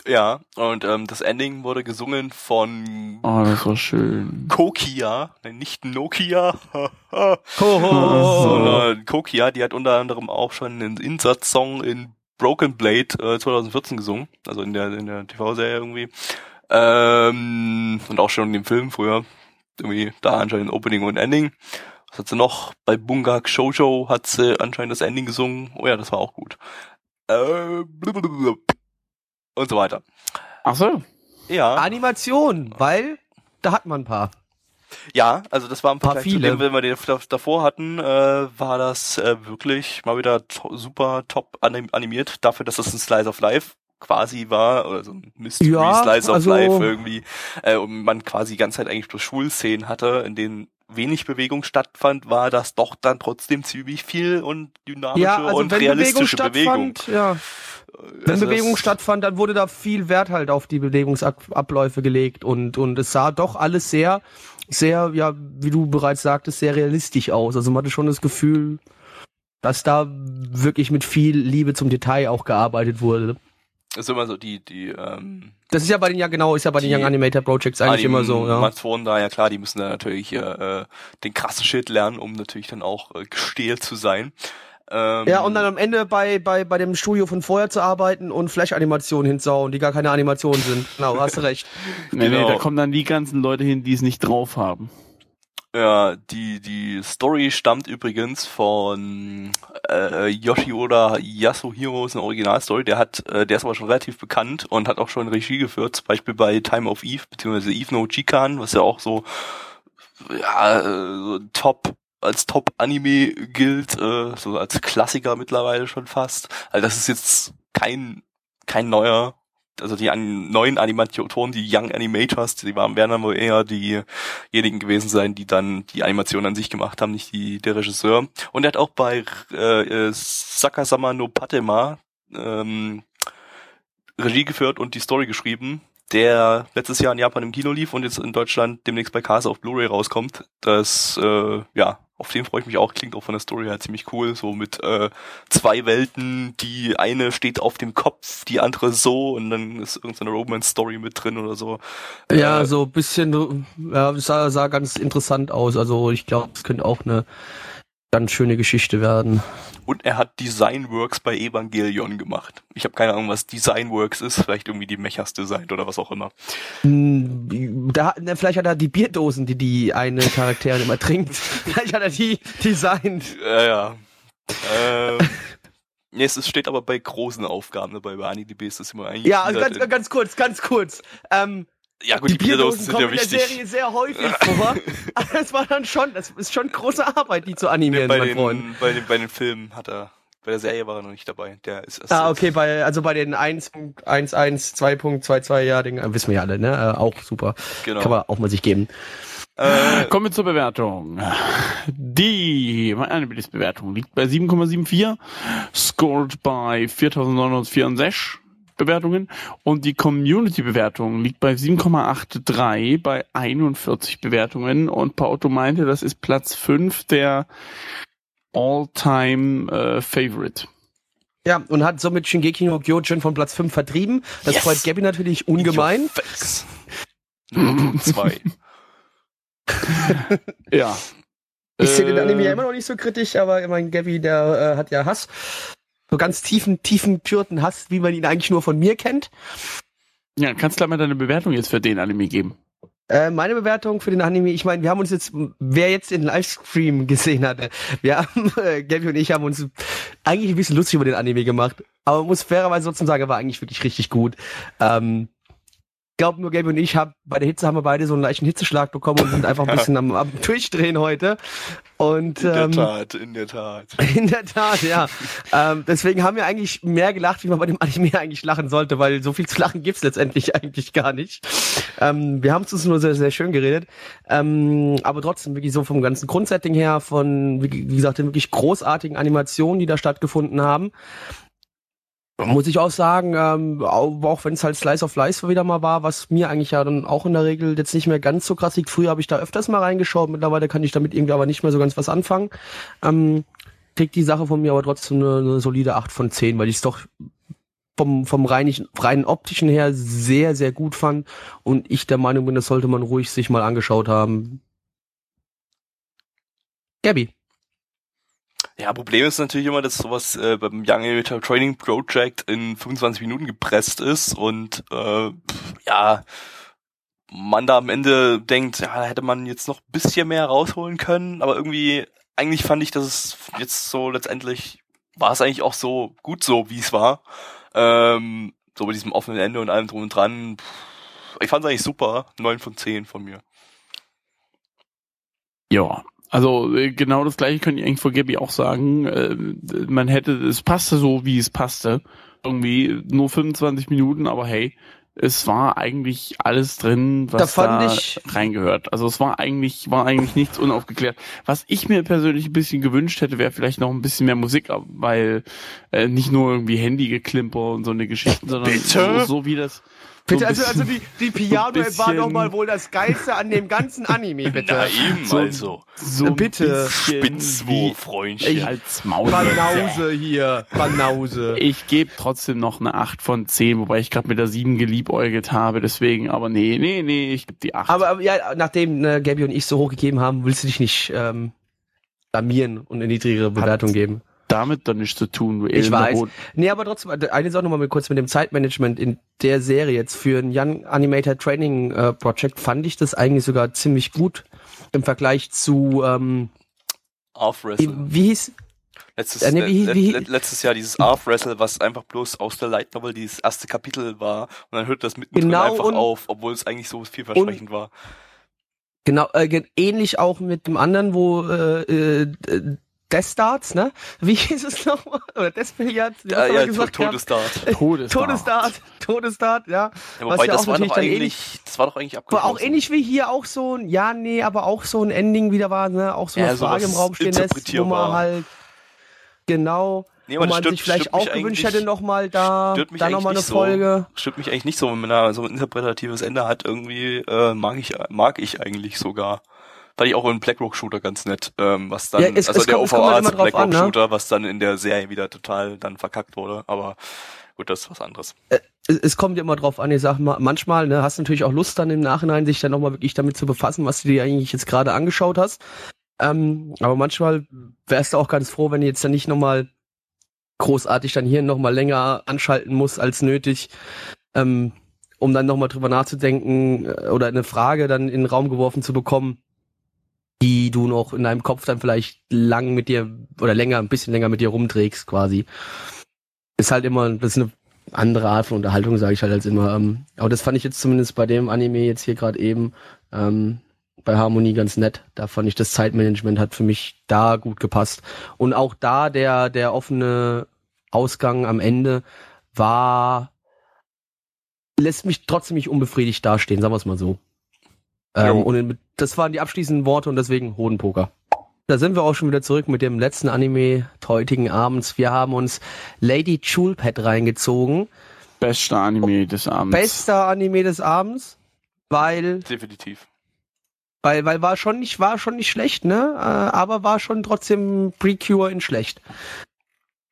Ja, und ähm, das Ending wurde gesungen von Oh, das war schön. Kokia, nicht Nokia, oh, sondern Kokia, die hat unter anderem auch schon einen Insatz-Song in Broken Blade äh, 2014 gesungen, also in der in der TV-Serie irgendwie. Ähm, und auch schon in dem Film früher. Irgendwie da anscheinend Opening und Ending. Was hat sie noch? Bei Bungak Shoujo hat sie anscheinend das Ending gesungen. Oh ja, das war auch gut. Äh, und so weiter. Ach so. Ja. Animation, weil da hat man ein paar. Ja, also das war ein paar viele. Dem, wenn wir den davor hatten, äh, war das äh, wirklich mal wieder to super top animiert dafür, dass das ein Slice of Life quasi war, oder so ein Mystery ja, Slice of also, Life irgendwie, äh, und man quasi die ganze Zeit eigentlich bloß Schulszenen hatte, in denen wenig Bewegung stattfand, war das doch dann trotzdem ziemlich viel und dynamische ja, also und realistische Bewegung. Bewegung. Ja. Wenn also Bewegung stattfand, dann wurde da viel Wert halt auf die Bewegungsabläufe gelegt und, und es sah doch alles sehr, sehr, ja, wie du bereits sagtest, sehr realistisch aus. Also man hatte schon das Gefühl, dass da wirklich mit viel Liebe zum Detail auch gearbeitet wurde. Das ist immer so die, die, ähm, Das ist ja bei den ja genau, ist ja bei den Young Animator Projects eigentlich immer so, ja. Animatoren da, ja klar, die müssen da natürlich äh, den krassen Shit lernen, um natürlich dann auch äh, gestählt zu sein. Ähm, ja, und dann am Ende bei, bei, bei dem Studio von vorher zu arbeiten und Flash-Animationen hinzuhauen, die gar keine Animationen sind. Genau, hast du recht. nee, genau. nee, da kommen dann die ganzen Leute hin, die es nicht drauf haben. Ja, die, die Story stammt übrigens von äh, Yoshioda Yasuhiro, ist eine Originalstory, der hat, äh, der ist aber schon relativ bekannt und hat auch schon Regie geführt, zum Beispiel bei Time of Eve, beziehungsweise Eve no Chikan, was ja auch so, ja, äh, so top, als Top-Anime gilt, äh, so als Klassiker mittlerweile schon fast. Also das ist jetzt kein, kein neuer also die an, neuen Animatoren, die Young Animators, die waren, werden dann wohl eher diejenigen gewesen sein, die dann die Animation an sich gemacht haben, nicht die, der Regisseur. Und er hat auch bei äh, Sakasama no Patema ähm, Regie geführt und die Story geschrieben, der letztes Jahr in Japan im Kino lief und jetzt in Deutschland demnächst bei Kase auf Blu-ray rauskommt. Das, äh, ja, auf den freue ich mich auch, klingt auch von der Story her ziemlich cool, so mit äh, zwei Welten, die eine steht auf dem Kopf, die andere so. Und dann ist irgendeine Romance-Story mit drin oder so. Ja, äh, so bisschen, ja, sah, sah ganz interessant aus, also ich glaube, es könnte auch eine ganz schöne Geschichte werden. Und er hat Designworks bei Evangelion gemacht. Ich habe keine Ahnung, was Designworks ist. Vielleicht irgendwie die Mechas designt oder was auch immer. Hm, da, vielleicht hat er die Bierdosen, die die eine Charakter immer trinkt. Vielleicht hat er die designt. Ja, ja. Äh, nee, es steht aber bei großen Aufgaben dabei. Bei AniDB ist das immer eigentlich. Ja, also ganz, ganz kurz, ganz kurz. Ähm, ja, gut, die, die Bierdosen sind kommen ja wichtig. in der Serie sehr häufig vor. Aber das war dann schon, das ist schon große Arbeit, die zu animieren, bei mein Freund. Bei den, bei den Filmen hat er, bei der Serie war er noch nicht dabei. Der ist Ah, okay, bei, also bei den 1.11, 2.22, ja, den äh, wissen wir ja alle, ne? Äh, auch super. Genau. Kann man auch mal sich geben. Äh, Kommen wir zur Bewertung. Die meine Bewertung liegt bei 7,74, scored bei 4.964 Bewertungen und die Community-Bewertung liegt bei 7,83 bei 41 Bewertungen und Pauto meinte, das ist Platz 5 der All-Time äh, Favorite. Ja, und hat somit Shingeki no Kyojin von Platz 5 vertrieben. Das yes. freut Gabby natürlich ungemein. Zwei. ja. Ich sehe den Anime ja immer noch nicht so kritisch, aber mein Gabby, der äh, hat ja Hass so ganz tiefen, tiefen Pyrten hast, wie man ihn eigentlich nur von mir kennt. Ja, kannst du mal deine Bewertung jetzt für den Anime geben? Äh, meine Bewertung für den Anime, ich meine, wir haben uns jetzt, wer jetzt den Livestream gesehen hatte, wir haben, äh, Gabby und ich haben uns eigentlich ein bisschen lustig über den Anime gemacht, aber man muss fairerweise trotzdem sagen, er war eigentlich wirklich richtig gut. Ähm, glaube nur Gabe und ich haben bei der Hitze haben wir beide so einen leichten Hitzeschlag bekommen und sind einfach ein bisschen am, am Durchdrehen heute. Und, in ähm, der Tat, in der Tat. In der Tat, ja. ähm, deswegen haben wir eigentlich mehr gelacht, wie man bei dem Anime eigentlich lachen sollte, weil so viel zu lachen gibt's letztendlich eigentlich gar nicht. Ähm, wir haben es uns nur sehr, sehr schön geredet. Ähm, aber trotzdem wirklich so vom ganzen Grundsetting her, von, wie, wie gesagt, den wirklich großartigen Animationen, die da stattgefunden haben muss ich auch sagen, ähm, auch, wenn es halt Slice of Life wieder mal war, was mir eigentlich ja dann auch in der Regel jetzt nicht mehr ganz so krass liegt. Früher habe ich da öfters mal reingeschaut, mittlerweile kann ich damit irgendwie aber nicht mehr so ganz was anfangen. Ähm, kriegt die Sache von mir aber trotzdem eine, eine solide 8 von 10, weil ich es doch vom, vom reinigen, reinen optischen her sehr, sehr gut fand und ich der Meinung bin, das sollte man ruhig sich mal angeschaut haben. Gabby. Ja, Problem ist natürlich immer, dass sowas äh, beim Young Animator Training Project in 25 Minuten gepresst ist und äh, ja, man da am Ende denkt, ja, hätte man jetzt noch bisschen mehr rausholen können, aber irgendwie, eigentlich fand ich, dass es jetzt so letztendlich war es eigentlich auch so gut so, wie es war. Ähm, so mit diesem offenen Ende und allem drum und dran. Ich fand es eigentlich super. Neun von zehn von mir. Ja, also äh, genau das gleiche könnte ich eigentlich vor Gabby auch sagen. Äh, man hätte, es passte so, wie es passte. Irgendwie nur 25 Minuten, aber hey, es war eigentlich alles drin, was da, da reingehört. Also es war eigentlich, war eigentlich nichts unaufgeklärt. Was ich mir persönlich ein bisschen gewünscht hätte, wäre vielleicht noch ein bisschen mehr Musik, weil äh, nicht nur irgendwie Handygeklimper und so eine Geschichte, sondern so, so wie das Bitte, also, also die, die Piano so war doch mal wohl das Geilste an dem ganzen Anime, bitte. Na eben, so, also. So bitte. Spitzwo, Freundchen. Als Maus. Banause hier, Banause. Ich gebe trotzdem noch eine 8 von 10, wobei ich gerade mit der 7 geliebäugelt habe, deswegen, aber nee, nee, nee, ich gebe die 8. Aber, aber ja, nachdem ne, Gabby und ich so hochgegeben haben, willst du dich nicht ähm, blamieren und eine niedrigere Bewertung Hat, geben damit dann nichts zu tun. Du ich weiß. Rot. Nee, aber trotzdem, eine Sache nochmal kurz mit dem Zeitmanagement in der Serie jetzt für ein Young Animator Training äh, Project fand ich das eigentlich sogar ziemlich gut im Vergleich zu ähm, Off Wrestle. Wie hieß Letztes, äh, nee, wie, wie, letztes Jahr dieses Arf Wrestle, was einfach bloß aus der Light Novel dieses erste Kapitel war und dann hört das mittendrin genau einfach und, auf, obwohl es eigentlich so vielversprechend war. Genau, äh, ähnlich auch mit dem anderen, wo äh, äh, Death Starts, ne? Wie hieß es nochmal? Oder Death Billiard? Ja, ja, gesagt Todesstart. Todesstart. Todesstart, Todesstart, ja. ja wobei, ja das war doch eigentlich, ähnlich, das war doch eigentlich abgeschlossen. War auch ähnlich wie hier auch so ein, ja, nee, aber auch so ein Ending wieder war, ne? Auch so eine ja, Frage im Raum stehen lässt, wo man halt, genau, Nee, wo man stört, sich vielleicht auch gewünscht hätte, nochmal da, da nochmal eine Folge. So, stört mich eigentlich nicht so, wenn man da so ein interpretatives Ende hat, irgendwie, äh, mag ich, mag ich eigentlich sogar. Fand ich auch in Blackrock Shooter ganz nett, ähm, was dann, ja, es, also es der OVA als Blackrock? Shooter, ne? was dann in der Serie wieder total dann verkackt wurde, aber gut, das ist was anderes. Äh, es kommt immer drauf an, ich sag mal, manchmal, ne, hast du natürlich auch Lust dann im Nachhinein, sich dann nochmal wirklich damit zu befassen, was du dir eigentlich jetzt gerade angeschaut hast. Ähm, aber manchmal wärst du auch ganz froh, wenn du jetzt dann nicht nochmal großartig dann hier nochmal länger anschalten musst als nötig. Ähm, um dann nochmal drüber nachzudenken äh, oder eine Frage dann in den Raum geworfen zu bekommen, die du noch in deinem Kopf dann vielleicht lang mit dir oder länger, ein bisschen länger mit dir rumträgst quasi. Ist halt immer, das ist eine andere Art von Unterhaltung, sage ich halt als immer. Ähm, aber das fand ich jetzt zumindest bei dem Anime jetzt hier gerade eben ähm, bei Harmonie ganz nett. Da fand ich das Zeitmanagement hat für mich da gut gepasst. Und auch da der, der offene Ausgang am Ende war, lässt mich trotzdem nicht unbefriedigt dastehen, sagen wir es mal so. Ähm, und das waren die abschließenden Worte und deswegen Hodenpoker. Da sind wir auch schon wieder zurück mit dem letzten Anime heutigen Abends. Wir haben uns Lady Chulpad reingezogen. Bester Anime des Abends. Bester Anime des Abends, weil. Definitiv. Weil, weil war schon nicht, war schon nicht schlecht, ne? Äh, aber war schon trotzdem Precure in schlecht.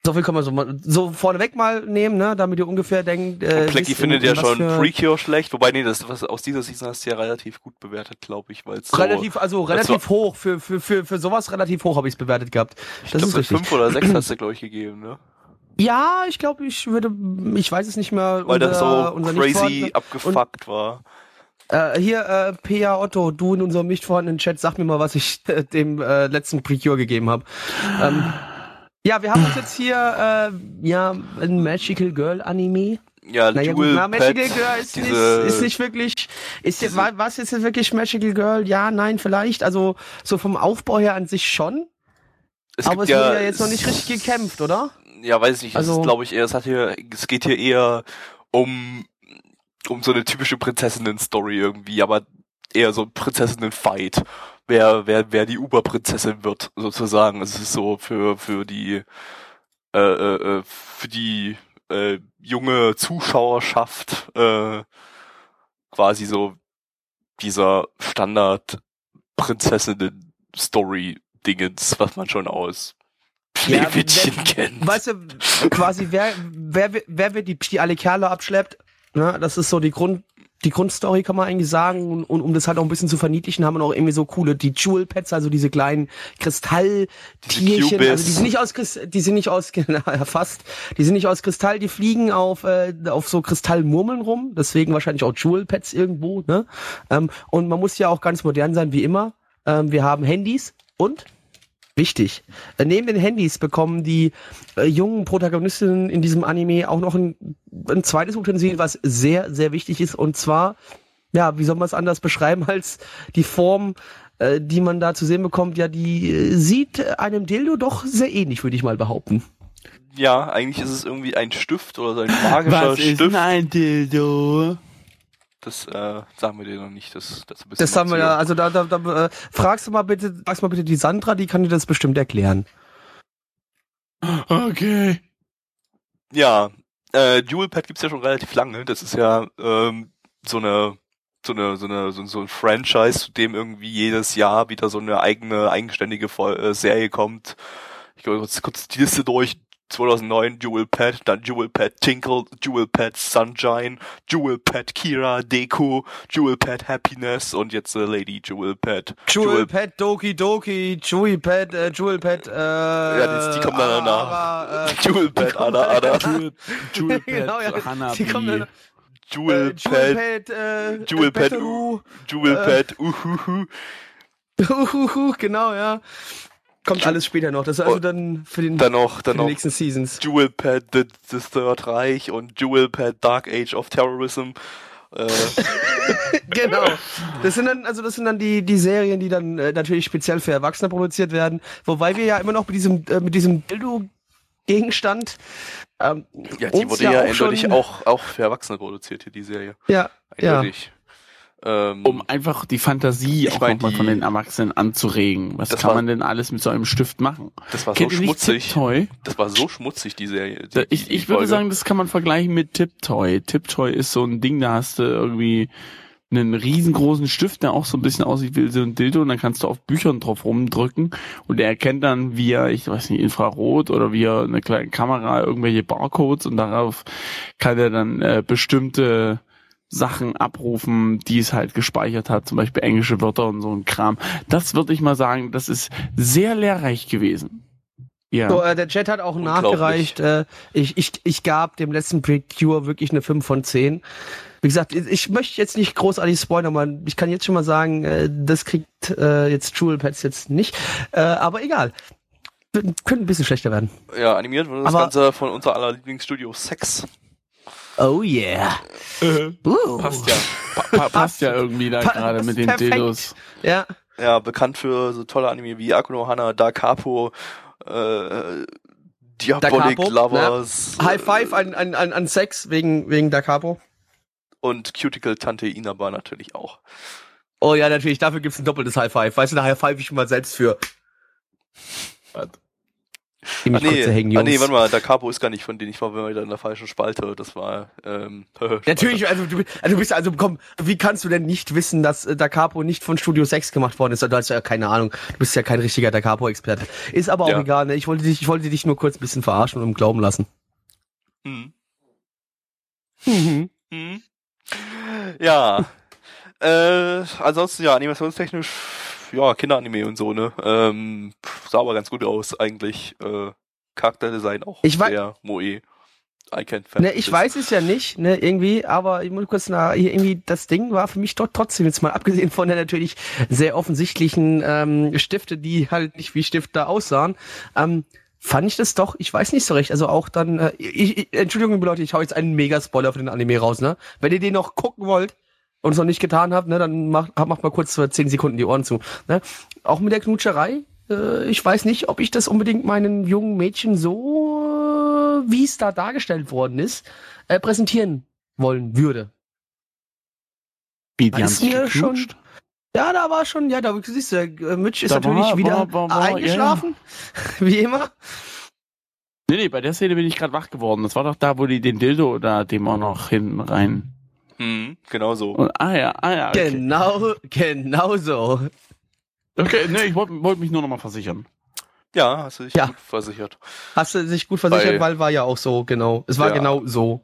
So viel kann man so, mal, so vorneweg mal nehmen, ne, damit ihr ungefähr denkt. Äh, Plecky findet ja schon Precure schlecht, wobei nee, das was aus dieser Season hast du ja relativ gut bewertet, glaube ich, weil so, relativ, also relativ hoch für für für für sowas relativ hoch habe ich es bewertet gehabt. Ich das glaub, ist richtig. fünf oder sechs hast du glaube ich gegeben, ne? Ja, ich glaube, ich würde, ich weiß es nicht mehr. Weil unser, das so crazy abgefuckt war. Äh, hier, äh, P.A. Otto, du in unserem nicht vorhandenen Chat, sag mir mal, was ich äh, dem äh, letzten Precure gegeben habe. Ähm, ja, wir haben uns jetzt hier äh, ja ein Magical Girl Anime. Ja, naja, Jewel gut, na, Magical Pet, Girl ist, nicht, ist nicht wirklich. Ist jetzt, war was jetzt wirklich Magical Girl? Ja, nein, vielleicht. Also so vom Aufbau her an sich schon. Es aber es ja, wurde ja jetzt noch nicht richtig gekämpft, oder? Ja, weiß ich nicht. Also, glaube ich eher. Es hat hier, es geht hier eher um um so eine typische Prinzessinnen-Story irgendwie, aber eher so ein Prinzessinnen-Fight wer, wer, wer die Uber-Prinzessin wird, sozusagen. Es ist so für, für die, äh, äh, äh, für die äh, junge Zuschauerschaft äh, quasi so dieser Standard Prinzessinnen-Story-Dingens, was man schon aus Schneewittchen ja, kennt. Weißt du, quasi wer, wer, wer wird die, die alle Kerle abschleppt, ne, das ist so die Grund, die Grundstory kann man eigentlich sagen und, und um das halt auch ein bisschen zu verniedlichen, haben wir noch irgendwie so coole die Jewel Pets, also diese kleinen Kristalltierchen, also die sind nicht aus die sind nicht aus fast, die sind nicht aus Kristall, die fliegen auf äh, auf so Kristallmurmeln rum, deswegen wahrscheinlich auch Jewel Pets irgendwo, ne? Ähm, und man muss ja auch ganz modern sein wie immer. Ähm, wir haben Handys und Wichtig. Äh, neben den Handys bekommen die äh, jungen Protagonistinnen in diesem Anime auch noch ein, ein zweites Utensil, was sehr, sehr wichtig ist. Und zwar, ja, wie soll man es anders beschreiben als die Form, äh, die man da zu sehen bekommt? Ja, die äh, sieht einem Dildo doch sehr ähnlich, würde ich mal behaupten. Ja, eigentlich ist es irgendwie ein Stift oder so ein magischer was Stift. Ist ein Dildo? Das äh, sagen wir dir noch nicht. Das, das, das haben wir ja. Also da, da, da äh, fragst du mal bitte, fragst mal bitte die Sandra, die kann dir das bestimmt erklären. Okay. Ja, äh, Jewel Pad gibt's ja schon relativ lange. Das ist ja ähm, so eine so eine so eine so, so ein Franchise, zu dem irgendwie jedes Jahr wieder so eine eigene eigenständige äh, Serie kommt. Ich gehe kurz, kurz die Liste durch. 2009 Jewel Pet, dann Jewel Pet Tinkle, Jewel Pet Sunshine, Jewel Pet Kira, Deku, Jewel Pet Happiness und jetzt äh, Lady Jewel Pet. Jewel, Jewel Pet Doki Doki, Jewel Pet, äh, Jewel Pet, äh, Ja, die, die kommen dann danach. Äh, Jewel Pet, Anna, Anna. Jewel, Jewel Pet, genau, ja, Hanabi. Die kommen dann, Jewel äh, Pet, Pet, äh, Jewel Pet, Jewel Pet, uhuhu. Uhuhu, genau, ja. Kommt alles später noch. Das ist also dann für den, dann noch, dann für noch nächsten Seasons. Jewel Pad The, The Third Reich und Jewel Pad Dark Age of Terrorism. Äh. genau. Das sind dann, also das sind dann die, die Serien, die dann äh, natürlich speziell für Erwachsene produziert werden. Wobei wir ja immer noch mit diesem, äh, mit diesem Dildo Gegenstand. Ähm, ja, die wurde ja, ja eindeutig auch, auch für Erwachsene produziert, hier die Serie. Ja. Eindeutig. Ja. Ähm, um einfach die Fantasie auch mein, nochmal von den Erwachsenen anzuregen. Was kann war, man denn alles mit so einem Stift machen? Das war Kennt so schmutzig. Toy? Das war so schmutzig, die Serie. Die, ich die ich würde sagen, das kann man vergleichen mit Tiptoy. Tiptoy ist so ein Ding, da hast du irgendwie einen riesengroßen Stift, der auch so ein bisschen aussieht wie so ein Dildo und dann kannst du auf Büchern drauf rumdrücken und der erkennt dann via, ich weiß nicht, Infrarot oder via eine kleine Kamera irgendwelche Barcodes und darauf kann er dann äh, bestimmte Sachen abrufen, die es halt gespeichert hat, zum Beispiel englische Wörter und so ein Kram. Das würde ich mal sagen, das ist sehr lehrreich gewesen. Ja. So, äh, der Chat hat auch nachgereicht. Äh, ich, ich, ich gab dem letzten Precure wirklich eine 5 von 10. Wie gesagt, ich möchte jetzt nicht großartig spoilern, aber ich kann jetzt schon mal sagen, äh, das kriegt äh, jetzt Jewel Pets jetzt nicht. Äh, aber egal. Könnte ein bisschen schlechter werden. Ja, animiert wurde das aber, Ganze von unser aller Lieblingsstudio Sex. Oh yeah. Äh, uh. Passt ja. Pa pa passt ja irgendwie da gerade mit den perfekt. Dildos. Ja. Ja, bekannt für so tolle Anime wie Akuno Hana, Da Capo, äh, Diabolic da Lovers. Na, High Five an, an, an, an Sex wegen, wegen Da Capo. Und Cuticle Tante Inaba natürlich auch. Oh ja, natürlich, dafür gibt's ein doppeltes High Five. Weißt du, da High Five ich mal selbst für. Ah, nee, hängen, ah, nee, warte mal, der Capo ist gar nicht von denen, ich war wieder in der falschen Spalte, das war, ähm, Natürlich, also du, also du bist, also komm, wie kannst du denn nicht wissen, dass äh, der Capo nicht von Studio 6 gemacht worden ist? Du hast ja keine Ahnung, du bist ja kein richtiger der Capo-Experte. Ist aber auch ja. egal, ne? Ich wollte dich, ich wollte dich nur kurz ein bisschen verarschen und im Glauben lassen. Hm. Mhm. Mhm. Ja. äh, ansonsten ja, animationstechnisch ja, Kinderanime und so, ne? Ähm, sah aber ganz gut aus, eigentlich. Äh, Charakterdesign auch ich sehr Moe. I can't ne, ich weiß es ja nicht, ne, irgendwie, aber ich muss kurz nach, irgendwie, das Ding war für mich dort trotzdem jetzt mal abgesehen von der natürlich sehr offensichtlichen ähm, Stifte, die halt nicht wie Stifte aussahen, ähm, fand ich das doch, ich weiß nicht so recht, also auch dann, äh, ich, ich, Entschuldigung, Leute, ich hau jetzt einen Mega-Spoiler für den Anime raus, ne? Wenn ihr den noch gucken wollt, und es noch nicht getan habt, ne, dann macht, macht mal kurz zehn Sekunden die Ohren zu. Ne? Auch mit der Knutscherei, äh, ich weiß nicht, ob ich das unbedingt meinen jungen Mädchen so, äh, wie es da dargestellt worden ist, äh, präsentieren wollen würde. Wie, die haben sich schon, ja, da war schon, ja, da siehst du, äh, Mitch ist da natürlich war, wieder war, war, eingeschlafen, ja. wie immer. Nee, nee, bei der Szene bin ich gerade wach geworden. Das war doch da, wo die den Dildo da dem auch noch hinten rein Mhm, genau so. Und, ah ja, ah ja. Okay. Genau, genau so. Okay, ne, ich wollte wollt mich nur nochmal versichern. Ja, hast du dich ja. gut versichert. Hast du dich gut versichert, Bei, weil war ja auch so, genau. Es war ja. genau so.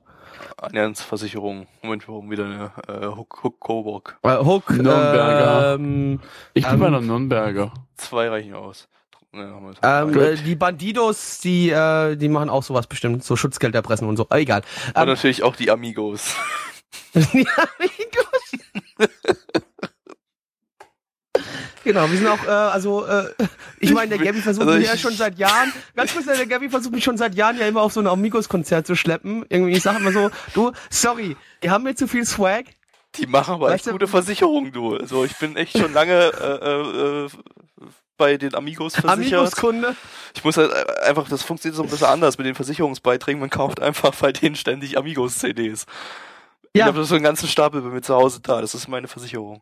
Allianzversicherung. Moment, warum wieder eine äh, Hook, Hook Coburg. Äh, Hook Nürnberger. Ähm, ich bin ähm, bei der Nürnberger. Zwei reichen aus. ähm, äh, die Bandidos, die, äh, die machen auch sowas bestimmt, so Schutzgeld erpressen und so. Ah, egal. Und ähm, natürlich auch die Amigos. die Amigos. Genau, wir sind auch, äh, also, äh, ich meine, der Gabby versucht also mich ja schon seit Jahren, ganz kurz, der Gabby versucht mich schon seit Jahren ja immer auf so ein Amigos-Konzert zu schleppen. Irgendwie, ich sag immer so, du, sorry, die haben mir zu viel Swag. Die machen aber weißt echt gute Versicherungen, du. Also ich bin echt schon lange äh, äh, bei den Amigos versichert. Amigos-Kunde. Ich muss halt äh, einfach, das funktioniert so ein bisschen anders mit den Versicherungsbeiträgen. Man kauft einfach bei denen ständig Amigos-CDs. Ja. Ich habe so einen ganzen Stapel bei mir zu Hause da. Das ist meine Versicherung.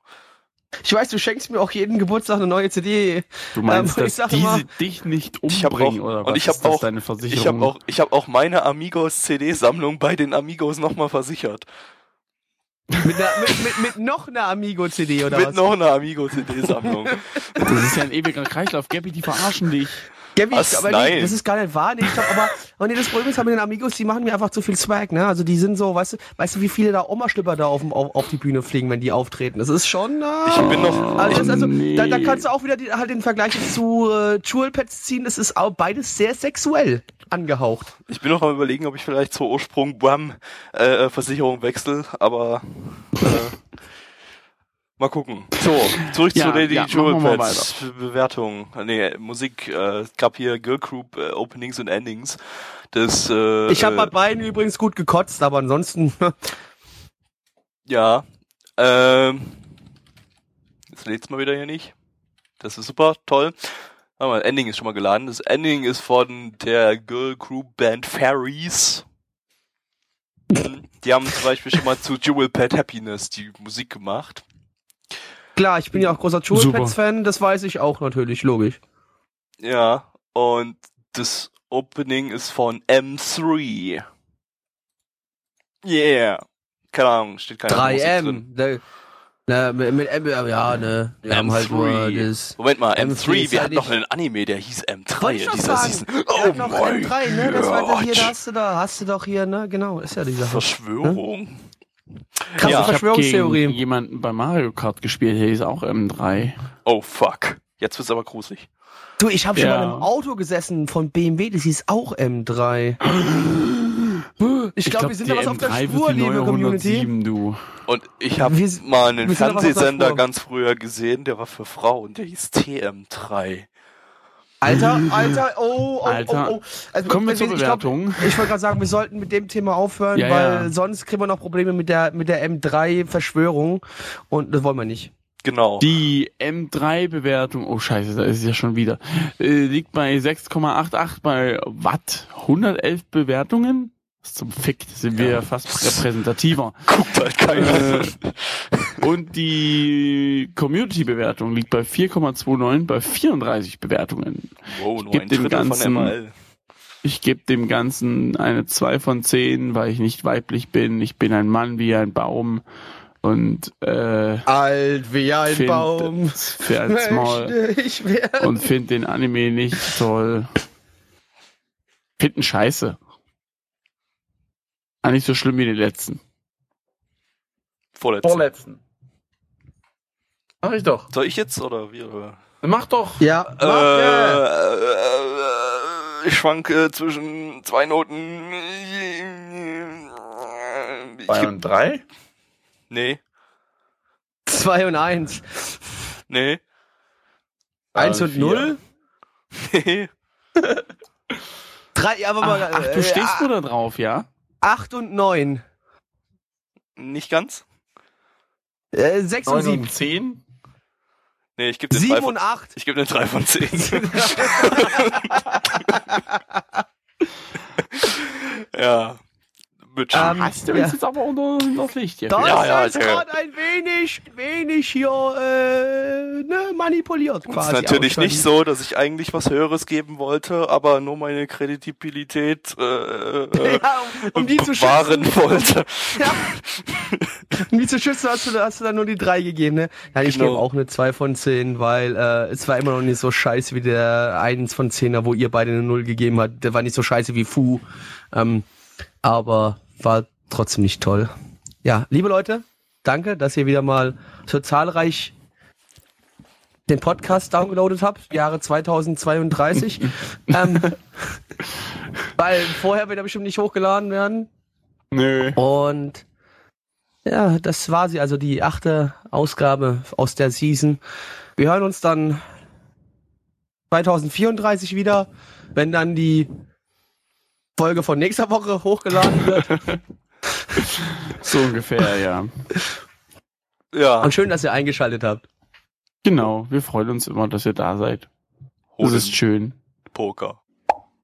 Ich weiß, du schenkst mir auch jeden Geburtstag eine neue CD. Du meinst, ähm, dass diese immer, dich nicht umbringen auch, oder was und ich habe auch deine Versicherung? Ich habe auch, ich habe auch meine Amigos CD-Sammlung bei den Amigos nochmal versichert. Mit, einer, mit, mit, mit noch einer Amigo-CD oder mit was? Mit noch einer Amigo-CD-Sammlung. das ist ja ein ewiger Kreislauf. Gabby, die verarschen dich. Gabby, Was? aber Nein. Nee, das ist gar nicht wahr. Nee, ich glaub, aber, aber nee, das Problem ist halt mit den Amigos, die machen mir einfach zu viel Swag, ne? Also die sind so, weißt du, weißt du, wie viele da Oma-Schlipper da auf, auf, auf die Bühne fliegen, wenn die auftreten? Das ist schon. Äh, ich bin noch. Also, das, also nee. da, da kannst du auch wieder die, halt den Vergleich zu äh, Jewel Pets ziehen. Das ist auch beides sehr sexuell angehaucht. Ich bin noch am überlegen, ob ich vielleicht zur Ursprung Bam äh, Versicherung wechsle, aber äh, Mal gucken. So, zurück ja, zu Lady ja, Jewel Pets Bewertung. Nee, Musik. Äh, es gab hier Girl Group äh, Openings und Endings. Das, äh, ich habe bei beiden übrigens gut gekotzt, aber ansonsten. Ja. Ähm, jetzt lädt's mal wieder hier nicht. Das ist super, toll. Aber das Ending ist schon mal geladen. Das Ending ist von der Girl Group Band Fairies. Die haben zum Beispiel schon mal zu Jewel Pet Happiness die Musik gemacht. Klar, ich bin ja auch großer Jewel Pets Fan, das weiß ich auch natürlich, logisch. Ja, und das Opening ist von M3. Yeah. Keine Ahnung, steht keine 3M. Na, mit, mit M, ja, ne. Die M3. Halt nur das Moment mal, M3, M3 wir hatten noch einen Anime, der hieß M3 in dieser Season. Oh noch mein M3, ne? Das war hier, da hast du da, hast du doch hier, ne? Genau, ist ja dieser Verschwörung. Ne? Krasse ja, Verschwörungstheorie. Ich jemanden bei Mario Kart gespielt, der hieß auch M3. Oh fuck. Jetzt wird's aber gruselig. Du, ich habe ja. schon mal im Auto gesessen von BMW, das hieß auch M3. Ich, glaube, glaub, wir sind da was auf der Spur, liebe Community. 107, du. Und ich habe mal einen Fernsehsender ganz früher gesehen, der war für Frauen, der hieß TM3. Alter, Alter, oh, oh, Alter. oh, oh. Also, Kommen wir zur Bewertung. Ich, ich wollte gerade sagen, wir sollten mit dem Thema aufhören, ja, weil ja. sonst kriegen wir noch Probleme mit der, mit der M3-Verschwörung und das wollen wir nicht. Genau. Die M3-Bewertung, oh scheiße, da ist es ja schon wieder, äh, liegt bei 6,88 bei Watt. 111 Bewertungen? Zum Fick sind wir ja fast repräsentativer. Guckt halt keiner. Äh, und die Community-Bewertung liegt bei 4,29 bei 34 Bewertungen. Wow, nur ein dem Ganzen, von ML. Ich gebe dem Ganzen eine 2 von 10, weil ich nicht weiblich bin. Ich bin ein Mann wie ein Baum und äh, alt wie ein find, Baum für ein Small und finde den Anime nicht toll. Finden scheiße. Ah, nicht so schlimm wie die letzten. Vorletzten. Vorletzten. Mach ich doch. Soll ich jetzt oder wie? Oder? Mach doch. Ja. Mach, äh, äh, äh, ich schwanke zwischen zwei Noten. Zwei und drei? Nee. Zwei und eins. Nee. Eins und null? Nee. Drei, aber mal. Ach, ach du stehst äh, nur da drauf, ja? 8 und 9. Nicht ganz? Äh, 6 und 7. Und 10? Nee, ich gebe den 7 und 8. Ich gebe den 3 von 10. ja mit ähm, Hast du ja. jetzt aber unter das Licht hier? Das ja, ja, ist gerade ein wenig, wenig hier äh, ne, manipuliert quasi. Es ist natürlich nicht so, dass ich eigentlich was Höheres geben wollte, aber nur meine Kredibilität äh, äh, ja, um, um die zu wahren wollte. Ja. um die zu schützen hast du, hast du dann nur die drei gegeben, ne? Nein, ich genau. gebe auch eine zwei von zehn, weil äh, es war immer noch nicht so scheiße wie der eins von zehner, wo ihr beide eine Null gegeben habt. Der war nicht so scheiße wie Fu. Ähm, aber war trotzdem nicht toll. Ja, liebe Leute, danke, dass ihr wieder mal so zahlreich den Podcast downgeloadet habt, Jahre 2032. ähm, weil vorher wird er bestimmt nicht hochgeladen werden. Nö. Und ja, das war sie, also die achte Ausgabe aus der Season. Wir hören uns dann 2034 wieder, wenn dann die Folge von nächster Woche hochgeladen wird. so ungefähr, ja. Ja. Und schön, dass ihr eingeschaltet habt. Genau, wir freuen uns immer, dass ihr da seid. Das ist schön. Poker.